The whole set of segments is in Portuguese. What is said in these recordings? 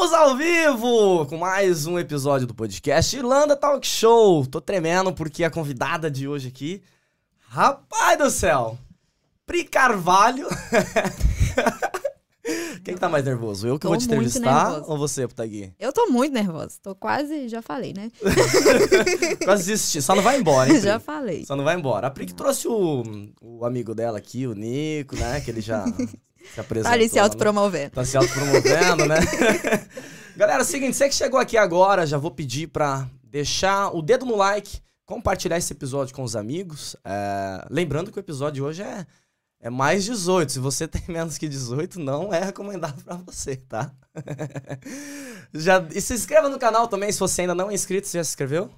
Estamos ao vivo com mais um episódio do podcast Irlanda Talk Show. Tô tremendo porque a convidada de hoje aqui, rapaz do céu, Pri Carvalho. Quem que tá mais nervoso? Eu que Tô vou te entrevistar nervosa. ou você, Putagui? Eu tô muito nervosa. Tô quase, já falei, né? Quase desisti. Só não vai embora, hein, já falei. Só não vai embora. A Pri que trouxe o, o amigo dela aqui, o Nico, né? Que ele já se apresentou. Tá ali se né? autopromovendo. Tá se autopromovendo, né? Galera, é o seguinte, você que chegou aqui agora, já vou pedir pra deixar o dedo no like, compartilhar esse episódio com os amigos. É, lembrando que o episódio de hoje é, é mais 18. Se você tem menos que 18, não é recomendado pra você, tá? já, e se inscreva no canal também, se você ainda não é inscrito, você já se inscreveu?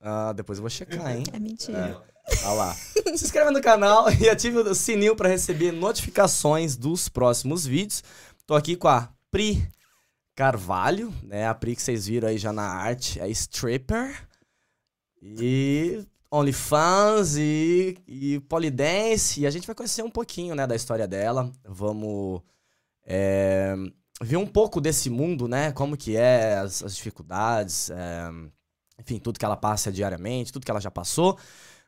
Ah, depois eu vou checar, hein? É mentira. Olha lá. Se inscreva no canal e ative o sininho para receber notificações dos próximos vídeos. Tô aqui com a Pri Carvalho, né? A Pri que vocês viram aí já na arte, é stripper. E OnlyFans e, e Polydance. E a gente vai conhecer um pouquinho, né, da história dela. Vamos é, ver um pouco desse mundo, né? Como que é, as, as dificuldades, é, enfim, tudo que ela passa diariamente, tudo que ela já passou.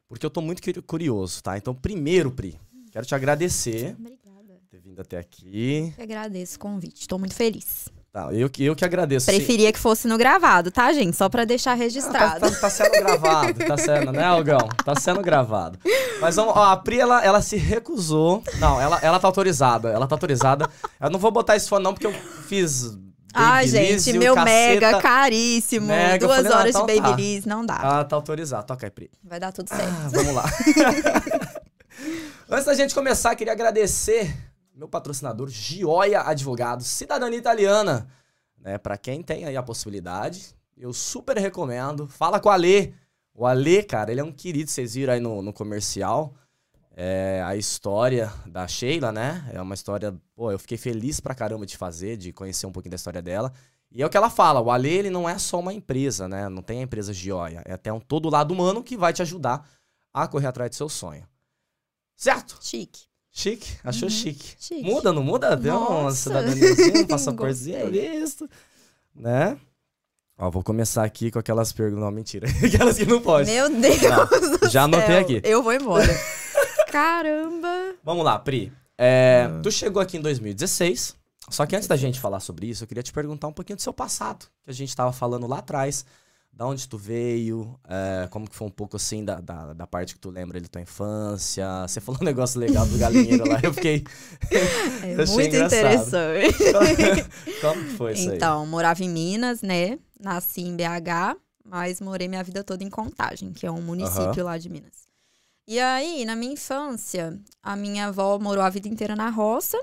Porque eu tô muito curi- curioso, tá? Então, primeiro, Pri, quero te agradecer Obrigada. por ter vindo até aqui. Eu agradeço o convite. Tô muito feliz. Tá, eu, que- eu que agradeço. Sim. Preferia que fosse no gravado, tá, gente? Só pra deixar Ah, tá, registrado. tá- tá sendo gravado, tá sendo, né, Algão? Tá sendo gravado. Mas vamos, ó, a Pri, ela, ela se recusou. Não, ela, ela tá autorizada. Ela tá autorizada. Eu não vou botar isso fone, não, porque eu fiz. Ai, Babyliss gente, meu caceta. mega caríssimo. Mega, Duas falei, ah, horas de tá. Babyliss, não dá. Ela tá autorizada. Toca aí, Pri. Vai dar tudo certo. Ah, vamos lá. Antes da gente começar, queria agradecer meu patrocinador, Gioia Advogados, cidadania italiana. Né, para quem tem aí a possibilidade, eu super recomendo. Fala com o Alê. O Alê, cara, ele é um querido, vocês viram aí no, no comercial. É, a história da Sheila, né? É uma história, pô, eu fiquei feliz pra caramba de fazer, de conhecer um pouquinho da história dela. E é o que ela fala, o Alê, ele não é só uma empresa, né? Não tem a empresa Gioia. É até um todo lado humano que vai te ajudar a correr atrás do seu sonho. Certo? Chique. Chique? Achou Uhum. chique. Chique. Muda, não muda? Deu uma cidadaniazinha, um passaportezinho, visto. Né? Ó, vou começar aqui com aquelas perguntas. Não, mentira. Aquelas que não pode. Meu Deus Não, do já anotei aqui. Eu vou embora. Caramba. Vamos lá, Pri. É, Tu chegou aqui em 2016. Só que antes da gente falar sobre isso, eu queria te perguntar um pouquinho do seu passado. Que a gente tava falando lá atrás. Da onde tu veio, é, como que foi um pouco assim da, da, da parte que tu lembra da tua infância. Você falou um negócio legal do galinheiro lá, eu fiquei. É Eu muito engraçado. interessante. como que foi isso aí? Então, morava em Minas, né? Nasci em BH, mas morei minha vida toda em Contagem, que é um município lá de Minas. E aí, na minha infância, a minha avó morou a vida inteira na roça.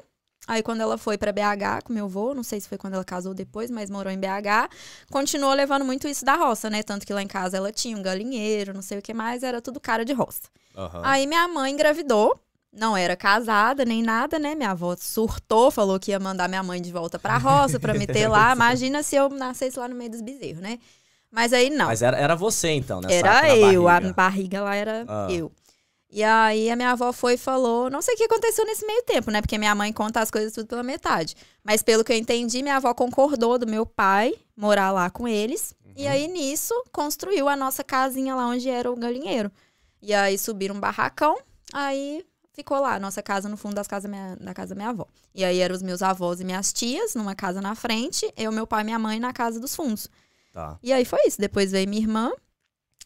Aí, quando ela foi pra BH com meu avô, não sei se foi quando ela casou depois, mas morou em BH, continuou levando muito isso da roça, né? Tanto que lá em casa ela tinha um galinheiro, não sei o que mais, era tudo cara de roça. Aham. Aí minha mãe engravidou. Não era casada nem nada, né? Minha avó surtou, falou que ia mandar minha mãe de volta pra roça pra meter lá. Imagina se eu nascesse lá no meio dos bezerros, né? Mas aí não. Mas era, era você então, nessa era eu, barriga. a barriga lá era Ah. eu. E aí a minha avó foi e falou, não sei o que aconteceu nesse meio tempo, né? Porque minha mãe conta as coisas tudo pela metade. Mas pelo que eu entendi, minha avó concordou do meu pai morar lá com eles. Uhum. E aí nisso construiu a nossa casinha lá onde era o galinheiro. E aí subiram um barracão, aí ficou lá a nossa casa no fundo das casas minha, da casa da minha avó. E aí eram os meus avós e minhas tias numa casa na frente, eu, meu pai e minha mãe na casa dos fundos. Tá. E aí foi isso. Depois veio minha irmã,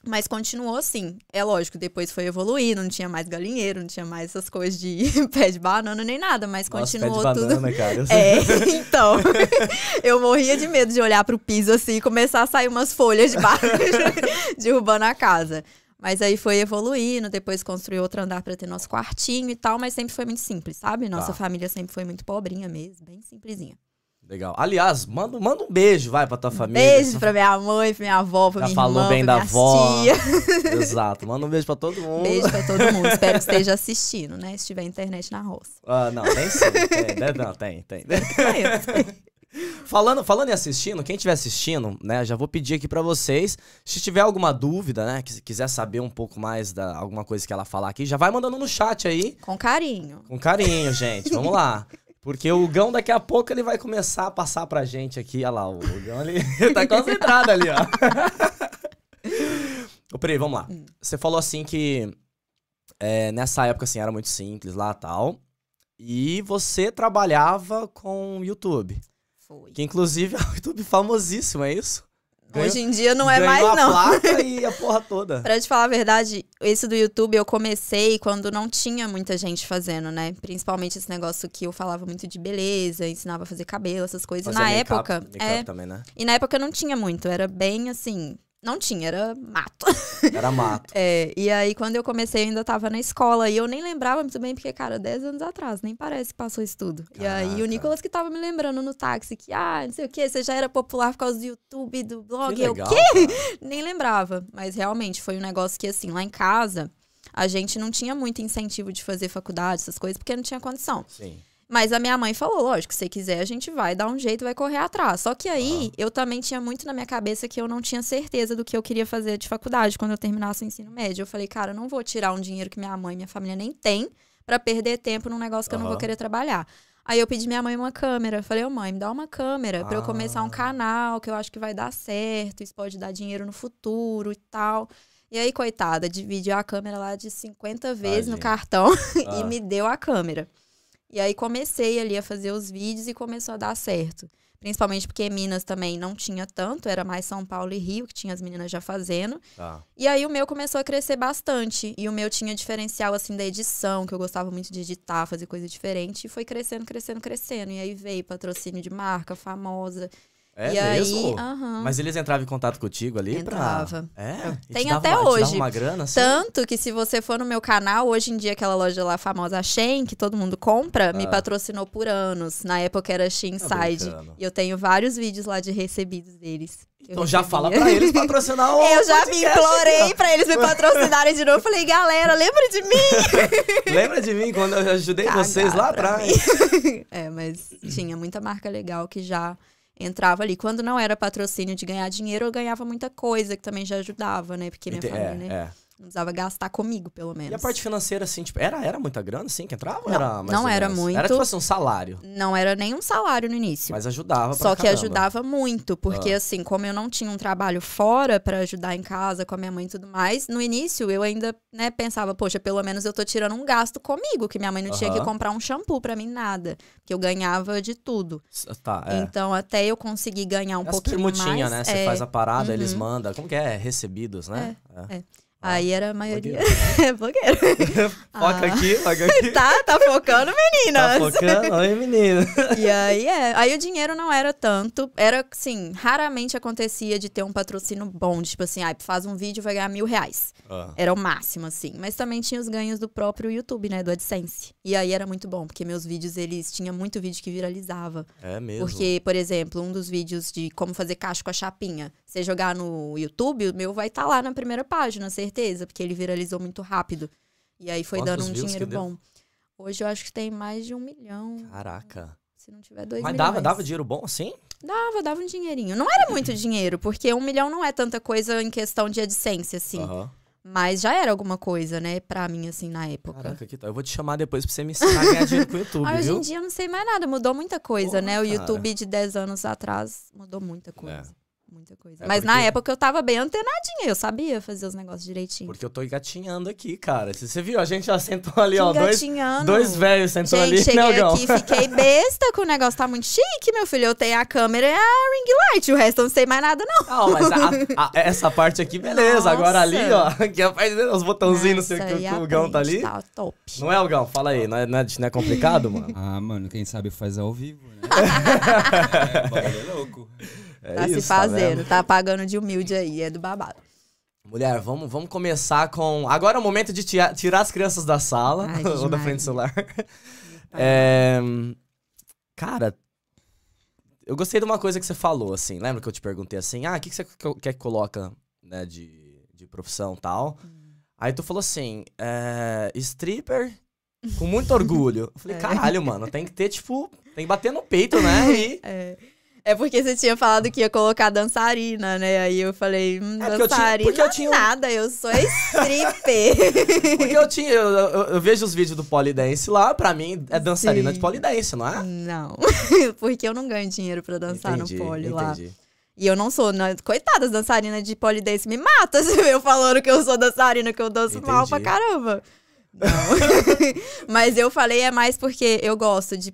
mas continuou assim. É lógico, depois foi evoluindo, não tinha mais galinheiro, não tinha mais essas coisas de pé de banana nem nada, mas Nossa, continuou pé de tudo. banana, cara. É, então. eu morria de medo de olhar pro piso assim e começar a sair umas folhas de baixo, derrubando a casa. Mas aí foi evoluindo, depois construiu outro andar pra ter nosso quartinho e tal, mas sempre foi muito simples, sabe? Nossa Tá. família sempre foi muito pobrinha mesmo, bem simplesinha. Legal. Aliás, manda, manda um beijo, vai, pra tua família. Beijo pra minha mãe, pra minha avó, pra Já minha falou irmã, bem pra da avó. Exato. Manda um beijo pra todo mundo. Beijo pra todo mundo. Espero que esteja assistindo, né? Se tiver internet na roça. Ah, não, tem sim. Tem, não, tem, tem. Falando, falando em assistindo, quem estiver assistindo, né, já vou pedir aqui pra vocês, se tiver alguma dúvida, né, que quiser saber um pouco mais da alguma coisa que ela falar aqui, já vai mandando no chat aí, Com carinho. com carinho, gente. Vamos lá. Porque o Gão daqui a pouco ele vai começar a passar pra gente aqui. Olha lá, o Gão ele tá concentrado ali, ó. Ô, Pri, vamos lá. Hum. Você falou assim que é, nessa época assim era muito simples lá tal. E você trabalhava com YouTube. Foi. Que inclusive é um YouTube famosíssimo, é isso? Ganhou- Hoje em dia não é mais, não. placa e a porra toda. Pra te falar a verdade, esse do YouTube eu comecei quando não tinha muita gente fazendo, né? Principalmente esse negócio que eu falava muito de beleza, ensinava a fazer cabelo, essas coisas. Fazia na época. é, também, né? e na época não tinha muito, era bem assim. Não tinha, era mato. Era mato. É, e aí, quando eu comecei, eu ainda tava na escola. E eu nem lembrava muito bem, porque, cara, 10 anos atrás, nem parece que passou isso tudo. E aí, Caraca. o Nicolas que tava me lembrando no táxi que, ah, não sei o quê, você já era popular por causa do YouTube, do blog. Que eu, legal. quê? cara. Nem lembrava. Mas realmente foi um negócio que, assim, lá em casa, a gente não tinha muito incentivo de fazer faculdade, essas coisas, porque não tinha condição. Sim. Mas a minha mãe falou, lógico, se você quiser, a gente vai dar um jeito, vai correr atrás. Só que aí, eu também tinha muito na minha cabeça que eu não tinha certeza do que eu queria fazer de faculdade quando eu terminasse o ensino médio. Eu falei, cara, eu não vou tirar um dinheiro que minha mãe e minha família nem tem pra perder tempo num negócio que eu não vou querer trabalhar. Aí eu pedi minha mãe uma câmera. Falei, ô mãe, me dá uma câmera pra eu começar um Ah. canal que eu acho que vai dar certo, isso pode dar dinheiro no futuro e tal. E aí, coitada, dividiu a câmera lá de 50 vezes no Tadinha. cartão Ah. e me deu a câmera. E aí comecei ali a fazer os vídeos e começou a dar certo. Principalmente porque Minas também não tinha tanto, era mais São Paulo e Rio, que tinha as meninas já fazendo. Tá. E aí o meu começou a crescer bastante. E o meu tinha diferencial, assim, da edição, que eu gostava muito de editar, fazer coisa diferente. E foi crescendo, crescendo, crescendo. E aí veio patrocínio de marca famosa. É e mesmo? aí, aham. Mas eles entravam em contato contigo ali Entrava. pra... É? E Tem te até dava hoje. uma grana, assim? Tanto que se você for no meu canal, hoje em dia aquela loja lá famosa, Shein, que todo mundo compra, me Ah. patrocinou por anos. Na época era Sheinside. brincando. e eu tenho vários vídeos lá de recebidos deles. Então já fala pra eles patrocinar o Eu já me podcast aqui, implorei pra eles me patrocinarem de novo. Falei, galera, lembra de mim? Lembra de mim quando eu ajudei vocês lá atrás? É, mas tinha muita marca legal que já entrava ali. Quando não era patrocínio de ganhar dinheiro, eu ganhava muita coisa que também já ajudava, né? Porque minha Ente- família, é, né? é. Não precisava gastar comigo, pelo menos. E a parte financeira, assim, tipo, era, era muita grana, assim, que entrava? Não, era mais não era menos? muito. Era tipo assim, um salário. Não era nenhum salário no início. Mas ajudava Só que caramba. ajudava muito, porque Ah. assim, como eu não tinha um trabalho fora pra ajudar em casa com a minha mãe e tudo mais, no início eu ainda, né, pensava, poxa, pelo menos eu tô tirando um gasto comigo, que minha mãe não tinha que comprar um shampoo pra mim nada, que eu ganhava de tudo. Tá, é. Então, até eu conseguir ganhar um As pouquinho permutinhas, mais, né? Você é, faz a parada, eles uhum. mandam. Como que é? Recebidos, né? É. Aí era a maioria. blogueiro. É, blogueiro. Foca Ah. aqui, foca aqui. tá, tá focando, Tá meninas. focando? Oi, menino. E aí, é. Aí o dinheiro não era tanto. Era, assim, raramente acontecia de ter um patrocínio bom. Tipo assim, ah, faz um vídeo vai ganhar mil reais. Ah, Era o máximo, assim. Mas também tinha os ganhos do próprio YouTube, né? Do AdSense. E aí era muito bom, porque meus vídeos, eles... Tinha muito vídeo que viralizava. é mesmo. Porque, por exemplo, um dos vídeos de como fazer cacho com a chapinha. Você jogar no YouTube, o meu vai estar lá na primeira página, certeza. Porque ele viralizou muito rápido. E aí foi Quantos dando um dinheiro bom. Hoje eu acho que tem mais de um milhão. Caraca. Se não tiver dois Mas milhões. dava, dava dinheiro bom assim? Dava, dava um dinheirinho. Não era muito dinheiro, porque um milhão não é tanta coisa em questão de AdSense, assim. Aham. Mas já era alguma coisa, né, pra mim, assim, na época. Caraca, que tal? Eu vou te chamar depois pra você me ensinar a ganhar dinheiro com o YouTube, Ah, hoje em dia eu não sei mais nada, mudou muita coisa, Porra, né? O cara. YouTube de 10 anos atrás mudou muita coisa. Muita coisa. É Mas na porque- época eu tava bem antenadinha, eu sabia fazer os negócios direitinho. Porque eu tô engatinhando aqui, cara. Você você viu? A gente já sentou ali, ó. Dois, dois velhos sentou Gente, ali, né, cheguei Gão? aqui, fiquei besta que o negócio tá muito chique, meu filho. Eu tenho a câmera e a ring light, o resto eu não sei mais nada, não. Não, mas a- a- essa parte aqui, beleza. Nossa. Agora ali, ó. Que a parte os botãozinhos, não sei o que e o Gão tá ali. Tá top. Não é, o Gão? Fala aí. Não é, não é, não é complicado, mano? Ah, mano, quem sabe faz ao vivo, né? é, o bagulho é louco. É tá se isso, tá fazendo, vendo? tá pagando de humilde aí, é do babado. Mulher, vamos, vamos começar com. Agora é o momento de tia- tirar as crianças da sala Ai, ou da frente do celular. É, Cara, eu gostei de uma coisa que você falou, assim. Lembra que eu te perguntei assim: ah, o que, que você que- quer que coloca né, de, de profissão e tal? Aí tu falou assim: é, stripper com muito orgulho. Eu falei: É. caralho, mano, tem que ter, tipo, tem que bater no peito, né? E. É. É porque você tinha falado que ia colocar dançarina, né? Aí eu falei, hum, É porque eu tinha- dançarina porque eu tinha um- nada, eu sou stripper. Porque eu tinha. Eu, eu- eu vejo os vídeos do polidense lá, pra mim é dançarina Sim. de polidense, não é? não, porque eu não ganho dinheiro pra dançar entendi, no pole lá. entendi. E eu não sou, né? coitadas, dançarina de polidense me mata se eu falando que eu sou dançarina, que eu danço mal pra Entendi. caramba. Não. Mas eu falei é mais porque eu gosto de.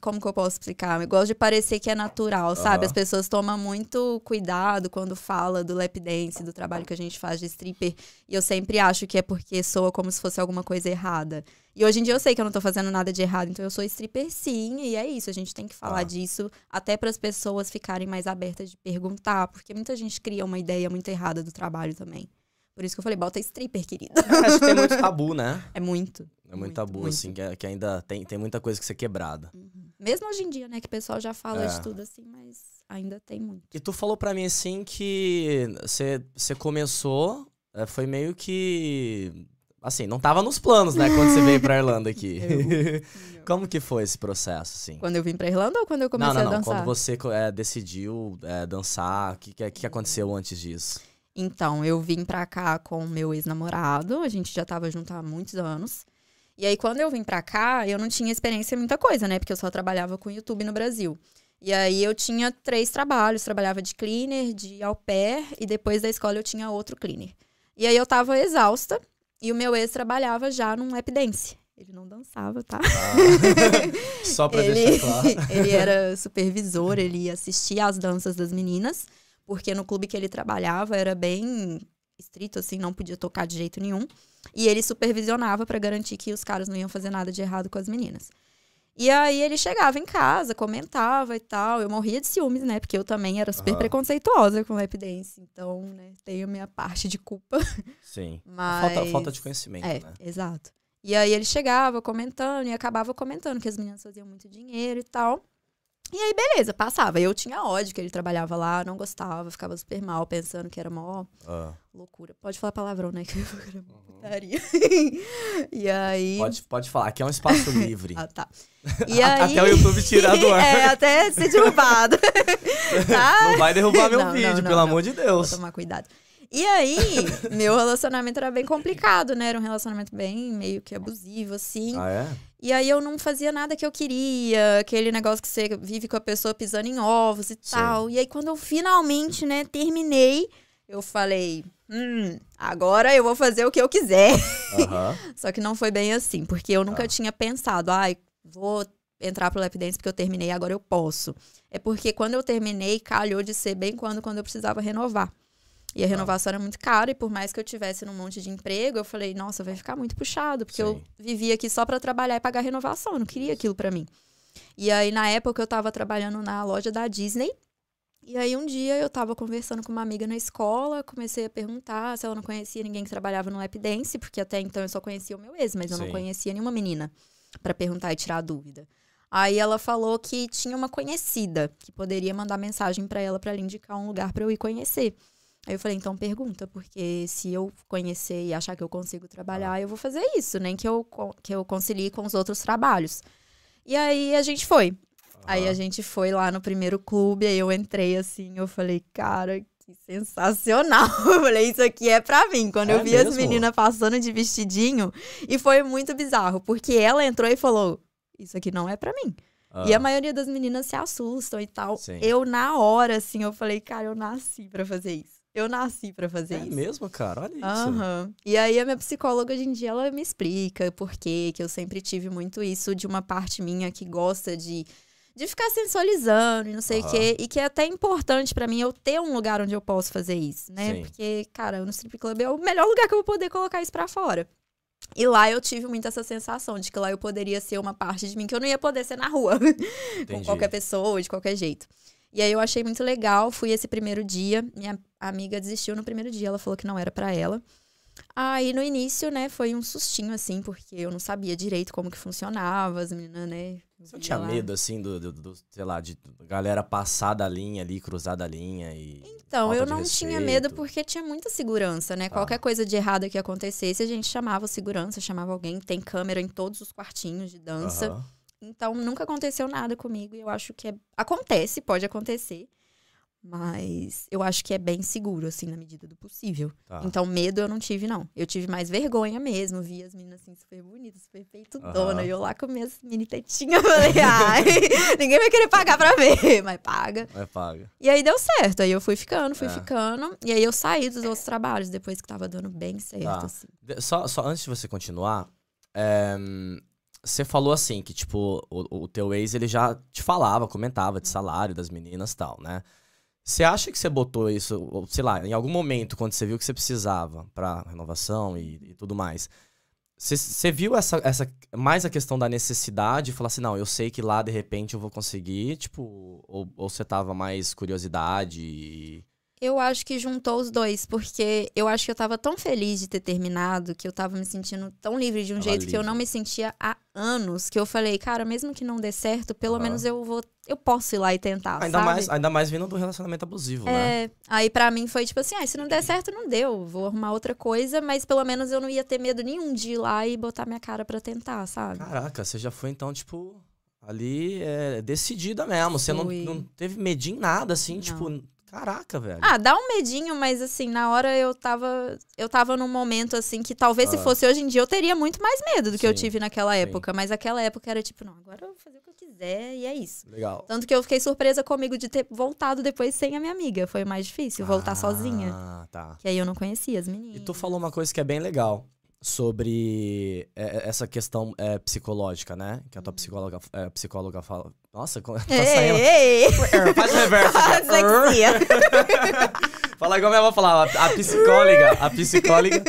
Como que eu posso explicar? Eu gosto de parecer que é natural, sabe? As pessoas tomam muito cuidado quando fala do lap dance, do trabalho que a gente faz de stripper. E eu sempre acho que é porque soa como se fosse alguma coisa errada. E hoje em dia eu sei que eu não tô fazendo nada de errado, então eu sou stripper sim, e é isso. A gente tem que falar Ah. disso até para as pessoas ficarem mais abertas de perguntar, porque muita gente cria uma ideia muito errada do trabalho também. Por isso que eu falei, bota stripper, querida. Acho que tem muito tabu, né? É muito. É muito, Muito, tabu, muito. assim, que, é- que ainda tem, tem muita coisa que ser quebrada. Mesmo hoje em dia, né, que o pessoal já fala É. de tudo assim, mas ainda tem muito. E tu falou pra mim, assim, que você começou, é, foi meio que. Assim, não tava nos planos, né, quando você veio pra Irlanda aqui. Como que foi esse processo, assim? Quando eu vim pra Irlanda ou quando eu comecei não, não, a não. dançar? Quando você é, decidiu é, dançar, o que, que, que aconteceu antes disso? Então, eu vim pra cá com o meu ex-namorado, a gente já tava junto há muitos anos. E aí, quando eu vim pra cá, eu não tinha experiência em muita coisa, né? Porque eu só trabalhava com YouTube no Brasil. E aí, eu tinha três trabalhos. Trabalhava de cleaner, de au pair, e depois da escola eu tinha outro cleaner. E aí, eu tava exausta, e o meu ex trabalhava já num lap dance. Ele não dançava, tá? Ah, só pra ele, deixar claro. ele era supervisor, ele assistia às danças das meninas, porque no clube que ele trabalhava era bem estrito, assim, não podia tocar de jeito nenhum. E ele supervisionava pra garantir que os caras não iam fazer nada de errado com as meninas. E aí ele chegava em casa, comentava e tal. Eu morria de ciúmes, né? Porque eu também era super Aham. preconceituosa com lap dance. Então, né, tenho minha parte de culpa. Sim. Mas... Falta, falta de conhecimento, É, né? exato. E aí ele chegava comentando e acabava comentando que as meninas faziam muito dinheiro e tal. E aí, beleza, passava. Eu tinha ódio que ele trabalhava lá, não gostava, ficava super mal, pensando que era mó Ah, loucura. Pode falar palavrão, né? Que era mó putaria. e aí. pode, pode falar, aqui é um espaço livre. Ah, tá. E aí... Até o YouTube tirar do ar. é, até ser derrubado. tá? Não vai derrubar meu Não, vídeo, não, pelo não. amor de Vou Deus. tomar cuidado. E aí, meu relacionamento era bem complicado, né? Era um relacionamento bem meio que abusivo, assim. Ah, é? E aí eu não fazia nada que eu queria, aquele negócio que você vive com a pessoa pisando em ovos e Sim. tal. E aí quando eu finalmente, né, terminei, eu falei, hum, agora eu vou fazer o que eu quiser. Aham. Só que não foi bem assim, porque eu nunca Ah. tinha pensado, ai, vou entrar pro lap dance porque eu terminei, agora eu posso. É porque quando eu terminei, calhou de ser bem quando, quando eu precisava renovar. E a renovação era muito cara, e por mais que eu tivesse num monte de emprego, eu falei, nossa, vai ficar muito puxado, porque eu Sim. vivia aqui só pra trabalhar e pagar renovação, eu não queria aquilo pra mim. E aí, na época, eu tava trabalhando na loja da Disney, e aí um dia eu tava conversando com uma amiga na escola, comecei a perguntar se ela não conhecia ninguém que trabalhava no lap dance, porque até então eu só conhecia o meu ex, mas eu não Sim. conhecia nenhuma menina pra perguntar e tirar a dúvida. Aí ela falou que tinha uma conhecida que poderia mandar mensagem pra ela pra ela indicar um lugar pra eu ir conhecer. Aí eu falei, então pergunta, porque se eu conhecer e achar que eu consigo trabalhar, eu vou fazer isso, nem que eu, que eu concilie com os outros trabalhos. E aí a gente foi. Aí a gente foi lá no primeiro clube, aí eu entrei assim, eu falei, cara, que sensacional. Eu falei, isso aqui é pra mim. Quando É eu vi as mesmo? meninas passando de vestidinho, e foi muito bizarro, porque ela entrou e falou, isso aqui não é pra mim. E a Ah, maioria das meninas se assustam e tal. Sim. Eu, na hora, assim, eu falei, cara, eu nasci pra fazer isso. Eu nasci pra fazer É isso. mesmo, cara? Olha isso. Aham. E aí a minha psicóloga hoje em dia ela me explica por quê, que eu sempre tive muito isso de uma parte minha que gosta de, de ficar sensualizando e não sei o quê. E que é até importante pra mim eu ter um lugar onde eu posso fazer isso, né? Sim. Porque, cara, no strip club é o melhor lugar que eu vou poder colocar isso pra fora. E lá eu tive muito essa sensação de que lá eu poderia ser uma parte de mim que eu não ia poder ser na rua. com qualquer pessoa, de qualquer jeito. E aí eu achei muito legal, fui esse primeiro dia, minha amiga desistiu no primeiro dia, ela falou que não era pra ela. Aí no início, né, foi um sustinho assim, porque eu não sabia direito como que funcionava, as meninas, né. Você tinha lá. medo, assim, do, do- do- sei lá, de galera passar da linha ali, cruzar da linha e. Então, eu não tinha medo porque tinha muita segurança, né? Ah. Qualquer coisa de errado que acontecesse, a gente chamava segurança, chamava alguém. Tem câmera em todos os quartinhos de dança. Aham. Então, nunca aconteceu nada comigo. E eu acho que é... acontece, pode acontecer. Mas eu acho que é bem seguro, assim, na medida do possível. Tá. Então, medo eu não tive, não. Eu tive mais vergonha mesmo. Vi as meninas assim, super bonitas, super peitudona. Aham. E eu lá com minhas mini tetinhas. Falei, ai, ninguém vai querer pagar pra ver, mas paga. É paga. E aí deu certo. Aí eu fui ficando, fui É. ficando. E aí eu saí dos outros trabalhos depois que tava dando bem certo, Tá. assim. Só, só antes de você continuar, é, você falou assim que, tipo, o, o teu ex, ele já te falava, comentava de salário das meninas e tal, né? Você acha que você botou isso, ou, sei lá, em algum momento, quando você viu que você precisava pra renovação e, e tudo mais, você- viu essa, essa, mais a questão da necessidade e falar assim, não, eu sei que lá, de repente, eu vou conseguir, tipo, ou você tava mais curiosidade e... Eu acho que juntou os dois, porque eu acho que eu tava tão feliz de ter terminado, que eu tava me sentindo tão livre de um jeito que eu livre. não me sentia há anos, que eu falei, cara, mesmo que não dê certo, pelo Aham. menos eu vou, eu posso ir lá e tentar, Ainda sabe? mais, ainda mais vindo do relacionamento abusivo, né? É, aí pra mim foi tipo assim, ah, se não der certo, não deu, vou arrumar outra coisa, mas pelo menos eu não ia ter medo nenhum de ir lá e botar minha cara pra tentar, sabe? Caraca, você já foi então, tipo, ali é, decidida mesmo. Você não, não teve medinho em nada, assim, Não. tipo, caraca, velho. Ah, dá um medinho, mas assim, na hora eu tava. Eu tava num momento assim que talvez se Ah. fosse hoje em dia eu teria muito mais medo do que eu tive naquela sim. época. Mas aquela época era tipo, não, agora eu vou fazer o que eu quiser e é isso. Legal. Tanto que eu fiquei surpresa comigo de ter voltado depois sem a minha amiga. Foi mais difícil, voltar Ah, sozinha. tá. Que aí eu não conhecia as meninas. E tu falou uma coisa que é bem legal sobre é, é, essa questão é, psicológica, né? Que a tua psicóloga, é, psicóloga fala. Nossa, como- tá saindo. ei, ei. Faz o reverso. Dislexia. Fala igual minha avó falava. A psicóloga. A psicóloga.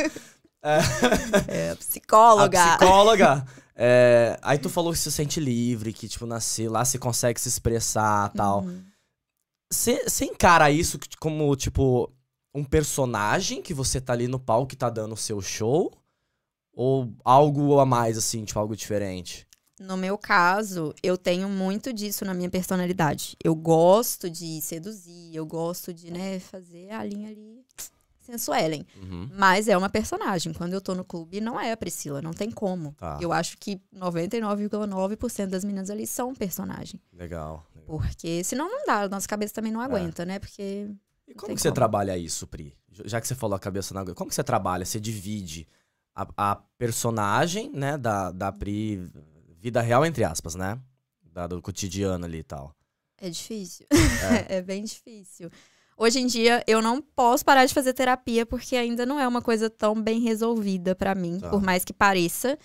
É, A psicóloga. psicóloga. é, aí tu falou que se sente livre, que, tipo, nascer lá você consegue se expressar tal. Uhum. Você encara isso como, tipo, um personagem que você tá ali no palco e tá dando o seu show? Ou algo a mais, assim, tipo, algo diferente? No meu caso, eu tenho muito disso na minha personalidade. Eu gosto de seduzir, eu gosto de, né, fazer a linha ali sensuelen. Uhum. Mas é uma personagem. Quando eu tô no clube, não é a Priscila, não tem como. Tá. Eu acho que 99,9% das meninas ali são personagem. Legal. legal. Porque senão não dá, a nossa cabeça também não aguenta, né? Porque E como que você como. trabalha isso, Pri? Já que você falou a cabeça na água, como que você trabalha? Você divide a, a personagem, né, da, da Pri, vida real, entre aspas, né? Da, do cotidiano ali e tal. é difícil. É. bem difícil. Hoje em dia, eu não posso parar de fazer terapia porque ainda não é uma coisa tão bem resolvida pra mim, Tá. por mais que pareça.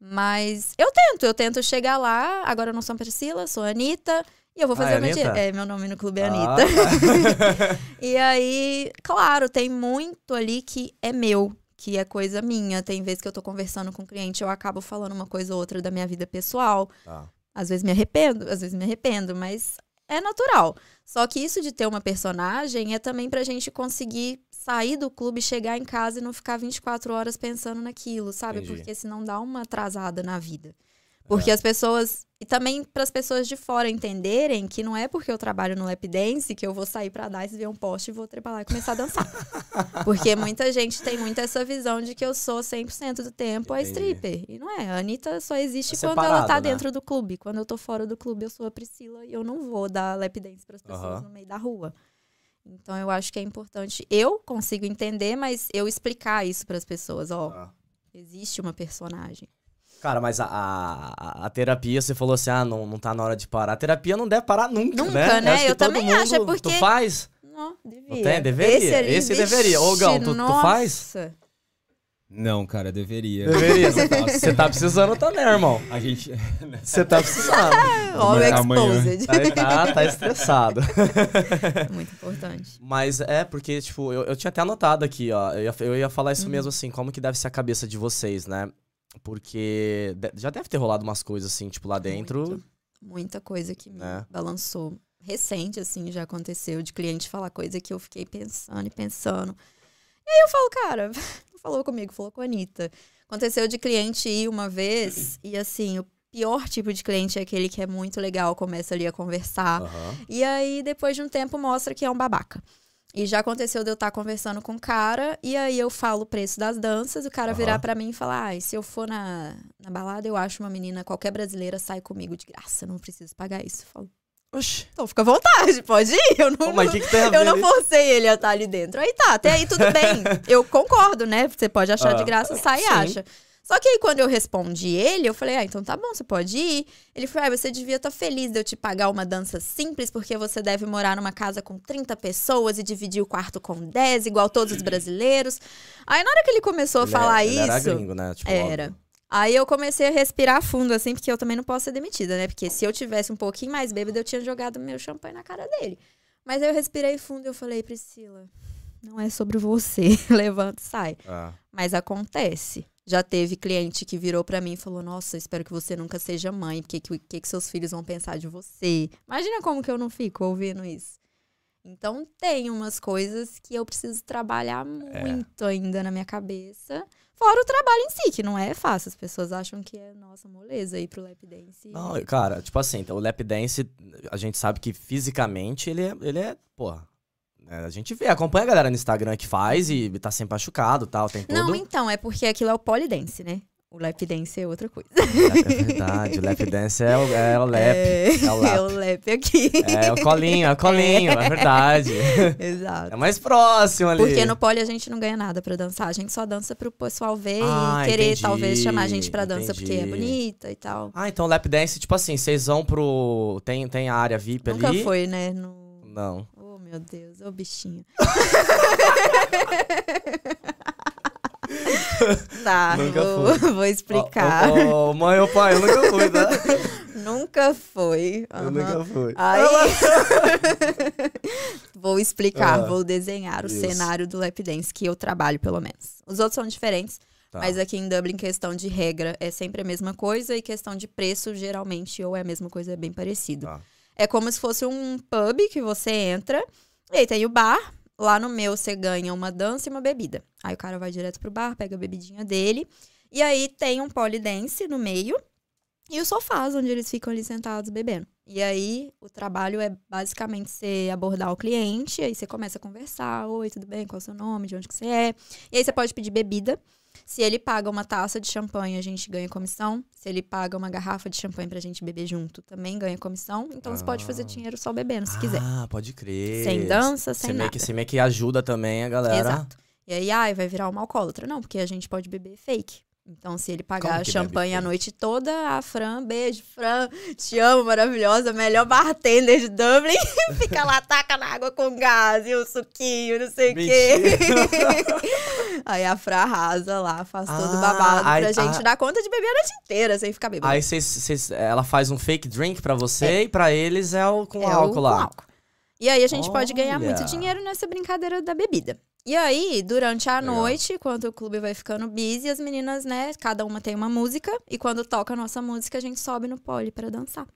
Mas eu tento, eu tento chegar lá. Agora eu não sou a Priscila, sou a Anitta. E eu vou Ah, fazer é o meu dia. É, meu nome no clube é Ah, Anitta. tá. E aí, claro, tem muito ali que é meu, que é coisa minha. Tem vezes que eu tô conversando com o cliente, eu acabo falando uma coisa ou outra da minha vida pessoal. Tá. Às vezes me arrependo, às vezes me arrependo, mas é natural. Só que isso de ter uma personagem é também pra gente conseguir sair do clube, chegar em casa e não ficar 24 horas pensando naquilo, sabe? Entendi. Porque senão dá uma atrasada na vida. É. Porque as pessoas. E também para as pessoas de fora entenderem que não é porque eu trabalho no lap dance que eu vou sair pra dar e ver um poste e vou trepar lá e começar a dançar. porque muita gente tem muito essa visão de que eu sou 100% do tempo a stripper. E não é. A Anitta só existe É quando ela separado, tá né? dentro do clube. Quando eu tô fora do clube, eu sou a Priscila e eu não vou dar lap dance pras pessoas Aham. no meio da rua. Então eu acho que é importante. Eu consigo entender, mas eu explicar isso pras pessoas. Ó, Tá. existe uma personagem. Cara, mas a, a, a terapia, você falou assim, ah, não, não tá na hora de parar. A terapia não deve parar nunca, Nunca, né? né? acho que Eu todo também acho, é porque- Tu faz? Não, devia. Não tem? Deveria. ali, Esse deveria. Ô, Gão, tu- tu nossa. faz? Não, cara, deveria. Deveria. Você Eu tá, você tá precisando também, irmão. A gente. Você tá precisando. Ó, o Amanhã. exposed. Tá, tá, tá estressado. Muito importante. Mas é porque, tipo, eu, eu tinha até anotado aqui, ó. Eu ia, eu ia falar isso mesmo, assim, como que deve ser a cabeça de vocês, né? Porque já deve ter rolado umas coisas, assim, tipo, lá dentro. Muito. Muita coisa que me Né? balançou. Recente, assim, já aconteceu de cliente falar coisa que eu fiquei pensando e pensando. E aí eu falo, cara, falou comigo, falou com a Anitta. Aconteceu de cliente ir uma vez e, assim, o pior tipo de cliente é aquele que é muito legal, começa ali a conversar. Aham. E aí, depois de um tempo, mostra que é um babaca. E já aconteceu de eu estar conversando com o cara, e aí eu falo o preço das danças, o cara virar Aham. pra mim e falar: ah, se eu for na, na balada, eu acho uma menina, qualquer brasileira, sai comigo de graça, não preciso pagar isso. Eu falo, Oxi. então fica à vontade, pode ir. Eu não, mas que, que tem a ver? eu não forcei ele a estar ali dentro. Aí tá, até aí tudo bem. Eu concordo, né? Você pode achar de Ah, graça, sai e sim. acha. Só que aí quando eu respondi ele, eu falei, ah, então tá bom, você pode ir. Ele falou, ah, você devia estar feliz de eu te pagar uma dança simples, porque você deve morar numa casa com 30 pessoas e dividir o quarto com 10, igual todos os brasileiros. Aí na hora que ele começou a Ele falar ele isso. Era gringo, né? Tipo, Era. óbvio. Aí eu comecei a respirar fundo, assim, porque eu também não posso ser demitida, né? Porque se eu tivesse um pouquinho mais bêbada, eu tinha jogado meu champanhe na cara dele. Mas aí eu respirei fundo e eu falei, Priscila, não é sobre você. Levanta e sai. Ah. Mas acontece. Já teve cliente que virou pra mim e falou: Nossa, espero que você nunca seja mãe, porque que, que, que seus filhos vão pensar de você? Imagina como que eu não fico ouvindo isso. Então tem umas coisas que eu preciso trabalhar É. muito ainda na minha cabeça. Fora o trabalho em si, que não é fácil. As pessoas acham que é, nossa, moleza ir pro lap dance. Não, cara, tipo assim, o lap dance, a gente sabe que fisicamente ele é, ele é porra. é, a gente vê, acompanha a galera no Instagram que faz e tá sempre machucado e tal, tem todo... Não, então, é porque aquilo é o polidense, né? O lap dance é outra coisa. É verdade, o lap dance é o, é o lap. É, É o lap. é o lap aqui. É, o colinho, é o colinho, é, verdade. Exato. É mais próximo ali. Porque no pole a gente não ganha nada pra dançar. A gente só dança pro pessoal ver Ah, e querer, entendi, talvez, chamar a gente pra dança porque é entendi. bonita e tal. Ah, então lap dance, tipo assim, vocês vão pro... Tem, tem a área VIP Nunca ali? foi, né? No... Não. Oh, meu Deus, ô bichinho. tá, Nunca vou, fui. vou explicar. Ô, ô, ô, mãe ou pai, eu nunca fui, tá? Nunca foi. Eu Aham. nunca fui. Aí. vou explicar, Ah, vou desenhar o isso. cenário do lap dance, que eu trabalho, pelo menos. Os outros são diferentes, Tá. mas aqui em Dublin, questão de regra é sempre a mesma coisa, e questão de preço, geralmente, ou é a mesma coisa, é bem parecido. Tá. É como se fosse um pub que você entra, e aí tem o bar. Lá no meu, você ganha uma dança e uma bebida. Aí o cara vai direto pro bar, pega a bebidinha dele. E aí tem um polidense no meio e os sofás, onde eles ficam ali sentados bebendo. E aí o trabalho é basicamente você abordar o cliente, aí você começa a conversar. Oi, tudo bem? Qual é o seu nome? De onde que você é? E aí você pode pedir bebida. Se ele paga uma taça de champanhe, a gente ganha comissão. Se ele paga uma garrafa de champanhe pra gente beber junto, também ganha comissão. Então você pode fazer Ah. dinheiro só bebendo, se quiser. Ah, pode crer. Sem dança, sem você meio nada. que, Você meio que ajuda também a galera. Exato. E aí, ai, vai virar uma alcoólatra. Não, porque a gente pode beber fake. Então, se ele pagar champanhe a noite toda, a Fran, beijo, Fran, te amo, maravilhosa, melhor bartender de Dublin, fica lá, taca na água com gás e o suquinho, não sei o quê. aí a Fran arrasa lá, faz todo o Ah, babado aí- pra gente ah. dar conta de beber a noite inteira, sem ficar bebendo. Aí vocês, vocês- ela faz um fake drink pra você e pra eles é o com É o álcool com lá. álcool. E aí a gente pode ganhar Olha. muito dinheiro nessa brincadeira da bebida. E aí, durante a Legal. noite, quando o clube vai ficando busy, as meninas, né, cada uma tem uma música, e quando toca a nossa música, a gente sobe no pole pra dançar.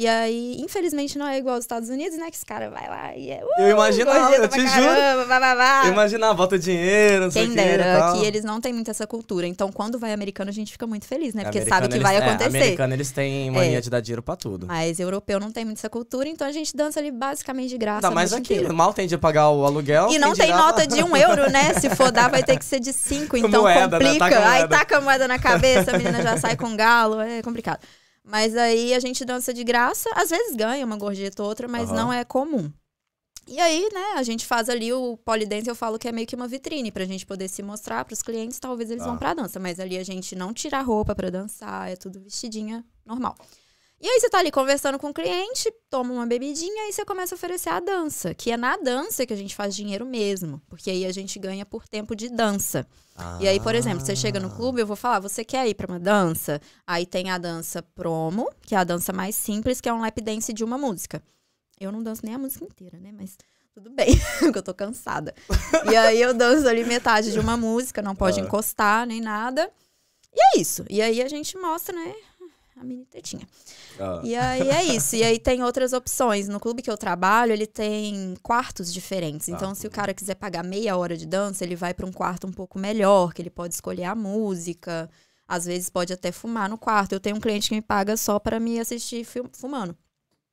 E aí, infelizmente, não é igual aos Estados Unidos, né? Que os caras vai lá e é. Uh, Eu imaginava, eu te juro. caramba, vá, vá. Imagina, bota dinheiro, não sei Quem e dera, tal. aqui eles não têm muito essa cultura. Então, quando vai americano, a gente fica muito feliz, né? Porque Americano, sabe que eles- vai é, acontecer. americano, eles têm mania É. de dar dinheiro pra tudo. Mas europeu não tem muito essa cultura, então a gente dança ali basicamente de graça. Mais noite aqui, mal tem de pagar o aluguel. E não tem dirá- nota de um euro, né? Se for dar, vai ter que ser de cinco. Então Moeda, né? complica. Taca a Aí taca a moeda na cabeça, a menina já sai com galo. É complicado. Mas aí a gente dança de graça. Às vezes ganha uma gorjeta ou outra, mas Aham. não é comum. E aí, né, a gente faz ali o polidense, eu falo que é meio que uma vitrine pra gente poder se mostrar pros clientes, talvez eles Tá. vão pra dança, mas ali a gente não tira a roupa pra dançar, é tudo vestidinha normal. E aí você tá ali conversando com o cliente, toma uma bebidinha e você começa a oferecer a dança, que é na dança que a gente faz dinheiro mesmo, porque aí a gente ganha por tempo de dança. E aí, por exemplo, você chega no Ah. clube, eu vou falar, você quer ir pra uma dança? Aí tem a dança promo, que é a dança mais simples, que é um lap dance de uma música. Eu não danço nem a música inteira, né? Mas tudo bem, porque eu tô cansada. E aí eu danço ali metade de uma música, não pode Ah. encostar nem nada. E é isso. E aí a gente mostra, né? A mini tetinha. Ah. E aí é isso. E aí tem outras opções. No clube que eu trabalho, ele tem quartos diferentes. Tá. Então, se o cara quiser pagar meia hora de dança, ele vai para um quarto um pouco melhor, que ele pode escolher a música. Às vezes pode até fumar no quarto. Eu tenho um cliente que me paga só para me assistir fumando.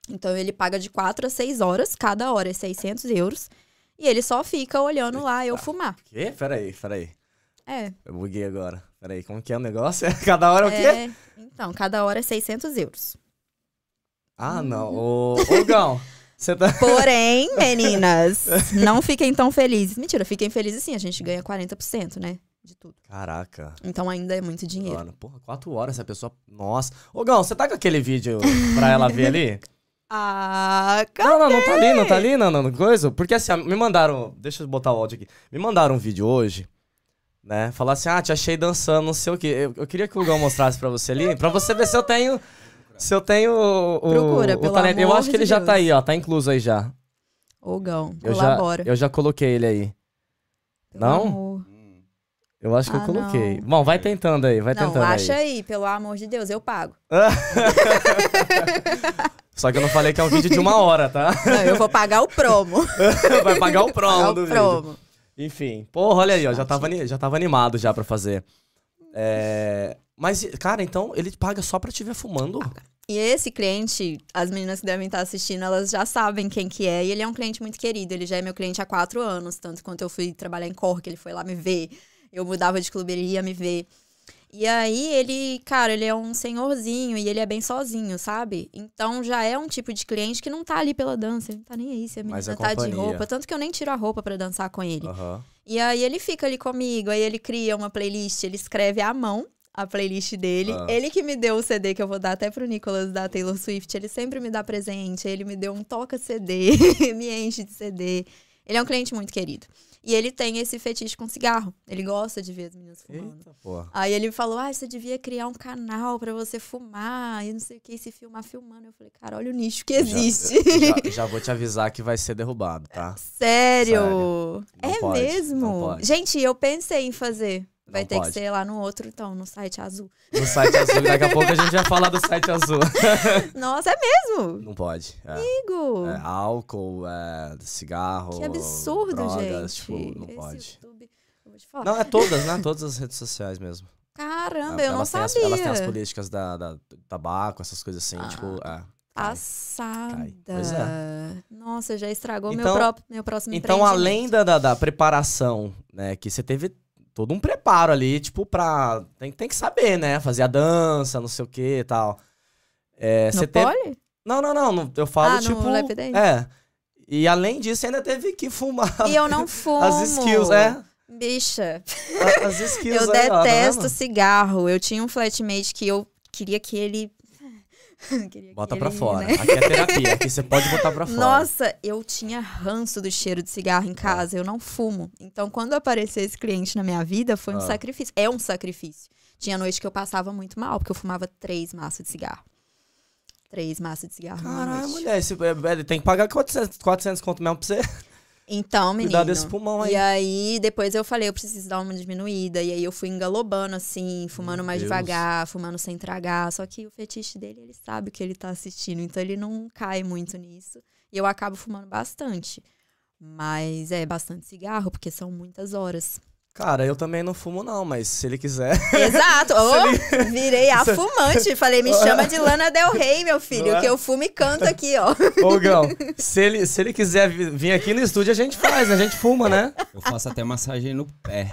Então, ele paga de 4 a 6 horas, cada hora é 600 euros. E ele só fica olhando lá eu fumar. Quê? Peraí, peraí. É. Eu buguei agora. Peraí, como que é o negócio? Cada hora é o quê? é então, cada hora é 600 euros. Ah, não. Ô, ô Gão, você tá... Porém, meninas, não fiquem tão felizes. Mentira, fiquem felizes sim, a gente ganha 40%, né? De tudo. Caraca. Então ainda é muito dinheiro. Mano, porra, quatro horas essa pessoa... Nossa. Ô, Gão, você tá com aquele vídeo pra ela ver ali? Ah, Não, não, não tá ali, não tá ali, não, não, coisa. Porque assim, me mandaram. Deixa eu botar o áudio aqui. Me mandaram um vídeo hoje, né? Falar assim, ah, te achei dançando, não sei o quê. Eu, eu queria que o Gão mostrasse pra você ali, pra você ver se eu tenho. Se eu tenho o, Procura, o pelo talento. Eu acho que ele de já Deus. tá aí, ó. Tá incluso aí já. Ô, Gão, Eu já, colabora. eu já coloquei ele aí. pelo não? amor. Eu acho que eu Ah, coloquei. não. Bom, vai tentando aí, vai Não, tentando acha aí. aí, pelo amor de Deus, eu pago. Só que eu não falei que é um vídeo de uma hora, tá? Não, eu vou pagar o promo. vai pagar o promo Pagar do o vídeo. Enfim, porra, olha aí, ó, já tava, já tava animado já pra fazer. É, Mas, cara, então ele paga só pra te ver fumando? E esse cliente, as meninas que devem estar assistindo, elas já sabem quem que é. E ele é um cliente muito querido. Ele já é meu cliente há quatro anos. Tanto quanto eu fui trabalhar em Cork, ele foi lá me ver. Eu mudava de clube, ele ia me ver. E aí ele, cara, ele é um senhorzinho e ele é bem sozinho, sabe? Então já é um tipo de cliente que não tá ali pela dança. Ele não tá nem aí se a menina tá de roupa. Tanto que eu nem tiro a roupa pra dançar com ele. Aham. E aí ele fica ali comigo, aí ele cria uma playlist, ele escreve à mão a playlist dele. Ah. Ele que me deu o CD que eu vou dar até pro Nicolas da Taylor Swift, ele sempre me dá presente, ele me deu um toca CD, me enche de CD. Ele é um cliente muito querido. E ele tem esse fetiche com cigarro. Ele gosta de ver as meninas fumando. Eita, porra. Aí ele falou: Ah, você devia criar um canal pra você fumar e não sei o que, se filmar filmando. Eu falei, cara, olha o nicho que existe. Já, já- já vou te avisar que vai ser derrubado, tá? Sério? Sério. É pode, mesmo? Gente, eu pensei em fazer. Vai Não ter pode. que ser lá no outro, então, no site azul. No site azul, daqui a pouco a gente vai falar do site azul. Nossa, é mesmo? Não pode. É, Amigo. É, álcool, é, cigarro. que absurdo, drogas, gente. Tipo, não Esse pode. YouTube, eu vou te falar. Não, é todas, né? Todas as redes sociais mesmo. Caramba, É, eu não têm as- sabia. elas têm as políticas da, da- tabaco, essas coisas assim, Ah. tipo. É. Passada. É. Nossa, já estragou meu, Então- próprio, meu próximo Então, além da, da, da preparação, né, que você teve todo um preparo ali, tipo, pra. Tem, tem que saber, né? Fazer a dança, não sei o que e tal. É, No teve. pole? Não, não, não, não. Eu falo, Ah, no tipo. lap dance? É. E além disso, ainda teve que fumar. E eu não fumo. As skills, é. Bicha, As skills eu ó, tá detesto vendo? cigarro. Eu tinha um flatmate que eu queria que ele. Queria que Bota pra ele, fora. né? Aqui é terapia, aqui você pode botar pra fora. Nossa, eu tinha ranço do cheiro de cigarro em casa, eu não fumo. Então, quando apareceu esse cliente na minha vida, foi um Ah. sacrifício. É um sacrifício. Tinha noite que eu passava muito mal, porque eu fumava três maços de cigarro. Três maços de cigarro Caralho, mulher, esse, é, é, tem que pagar 400, 400 conto mesmo pra você Então, menino. cuidar desse pulmão aí. E aí, depois eu falei, eu preciso dar uma diminuída. E aí eu fui engalobando, assim, fumando Meu mais Deus. devagar, fumando sem tragar. Só que o fetiche dele, ele sabe o que ele tá assistindo. Então ele não cai muito nisso. E eu acabo fumando bastante. Mas é bastante cigarro, porque são muitas horas. Cara, eu também não fumo não, mas se ele quiser... Exato! Ô, virei a fumante. Falei, me chama de Lana Del Rey, meu filho, é? que eu fumo e canto aqui, ó. Ô, Gão, se ele, se ele quiser vi- vir aqui no estúdio, a gente faz, né? A gente fuma, né? Eu faço até massagem no pé.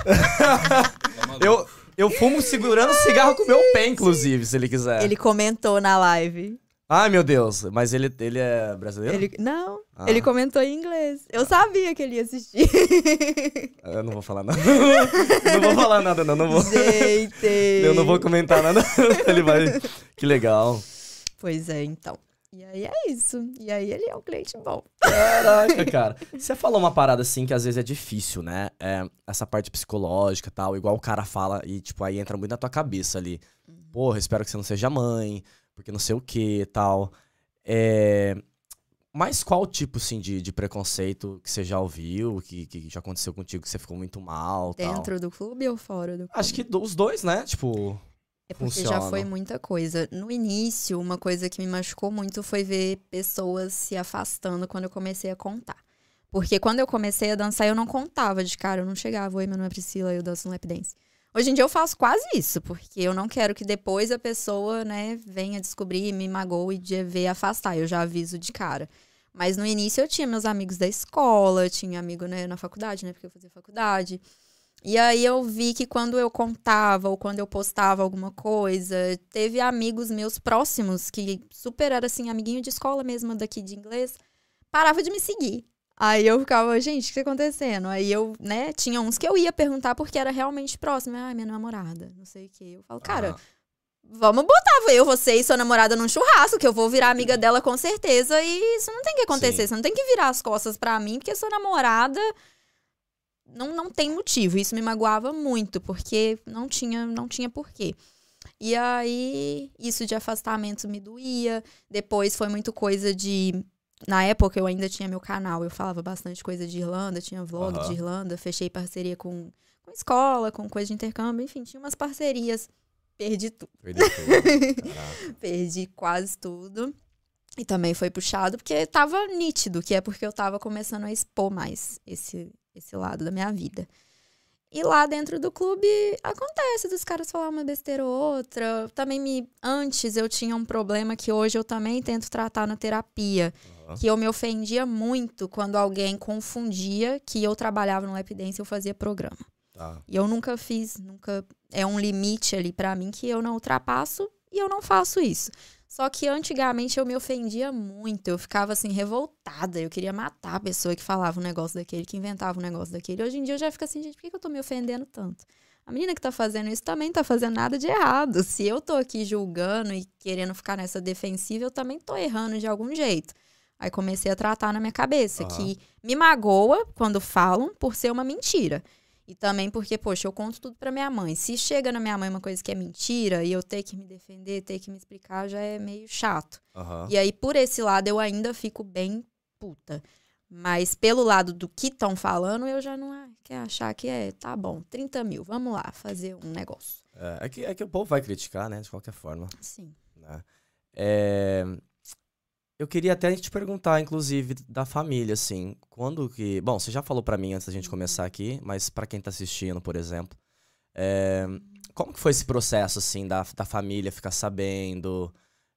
Eu, eu fumo segurando cigarro com o meu pé, inclusive, se ele quiser. Ele comentou na live. Ai, meu Deus, mas ele, ele é brasileiro? Ele, não, Ah. ele comentou em inglês. Eu sabia que ele ia assistir. Eu não vou falar nada. não vou falar nada, não. Não vou, Gente. eu não vou comentar nada. ele vai... Que legal. Pois é, então. E aí é isso. E aí ele é um cliente bom. Caraca, cara. Você falou uma parada assim que às vezes é difícil, né? É, essa parte psicológica e tal, igual o cara fala e, tipo, aí entra muito na tua cabeça ali. Porra, espero que você não seja mãe, porque não sei o que e tal. É... Mas qual tipo, assim, de, de preconceito que você já ouviu, que, que já aconteceu contigo, que você ficou muito mal tal? Dentro do clube ou fora do clube? Acho que os dois, né? Tipo, É porque funciona. já foi muita coisa. No início, uma coisa que me machucou muito foi ver pessoas se afastando quando eu comecei a contar. Porque quando eu comecei a dançar, eu não contava de cara, eu não chegava, oi, meu nome é Priscila, eu danço no lap dance. Hoje em dia eu faço quase isso, porque eu não quero que depois a pessoa, né, venha descobrir, me magoe de ver afastar. Eu já aviso de cara. Mas no início eu tinha meus amigos da escola, tinha amigo né, na faculdade, né? Porque eu fazia faculdade. E aí eu vi que quando eu contava ou quando eu postava alguma coisa, teve amigos meus próximos que super era assim, amiguinho de escola mesmo daqui de inglês, parava de me seguir. Aí eu ficava, gente, o que tá acontecendo? Aí eu, né, tinha uns que eu ia perguntar porque era realmente próximo. Ah, minha namorada, não sei o quê. Eu falo, cara, Aham. vamos botar eu, você e sua namorada num churrasco, que eu vou virar amiga dela com certeza. E isso não tem que acontecer. Sim. Você não tem que virar as costas pra mim, porque sua namorada não, não tem motivo. Isso me magoava muito, porque não tinha, não tinha porquê. E aí, isso de afastamento me doía. Depois foi muito coisa de. Na época eu ainda tinha meu canal, eu falava bastante coisa de Irlanda, tinha vlog Aham. de Irlanda, fechei parceria com, com escola, com coisa de intercâmbio, enfim, tinha umas parcerias. Perdi tudo. Perdeu tudo. Perdi quase tudo. E também foi puxado porque tava nítido, que é porque eu tava começando a expor mais esse, esse lado da minha vida. E lá dentro do clube acontece dos caras falar uma besteira ou outra. Também me antes eu tinha um problema que hoje eu também tento tratar na terapia, Aham. que eu me ofendia muito quando alguém confundia que eu trabalhava no Lap Dance e eu fazia programa. Tá. E eu nunca fiz, nunca. É um limite ali pra mim que eu não ultrapasso e eu não faço isso. Só que antigamente eu me ofendia muito, eu ficava assim revoltada, eu queria matar a pessoa que falava um negócio daquele, que inventava um negócio daquele. Hoje em dia eu já fico assim, gente, por que eu tô me ofendendo tanto? A menina que tá fazendo isso também tá fazendo nada de errado. Se eu tô aqui julgando e querendo ficar nessa defensiva, eu também tô errando de algum jeito. Aí comecei a tratar na minha cabeça Aham. que me magoa quando falam por ser uma mentira. E também porque, poxa, eu conto tudo pra minha mãe. Se chega na minha mãe uma coisa que é mentira e eu ter que me defender, ter que me explicar, já é meio chato. Aham. E aí, por esse lado, eu ainda fico bem puta. Mas pelo lado do que estão falando, eu já não quer achar que é, tá bom, 30 mil, vamos lá, fazer um negócio. É, é que, é que o povo vai criticar, né? De qualquer forma. Sim. né? É, Eu queria até te perguntar, inclusive, da família, assim, quando que... Bom, você já falou pra mim antes da gente começar aqui, mas pra quem tá assistindo, por exemplo, é, como que foi esse processo, assim, da, da família ficar sabendo?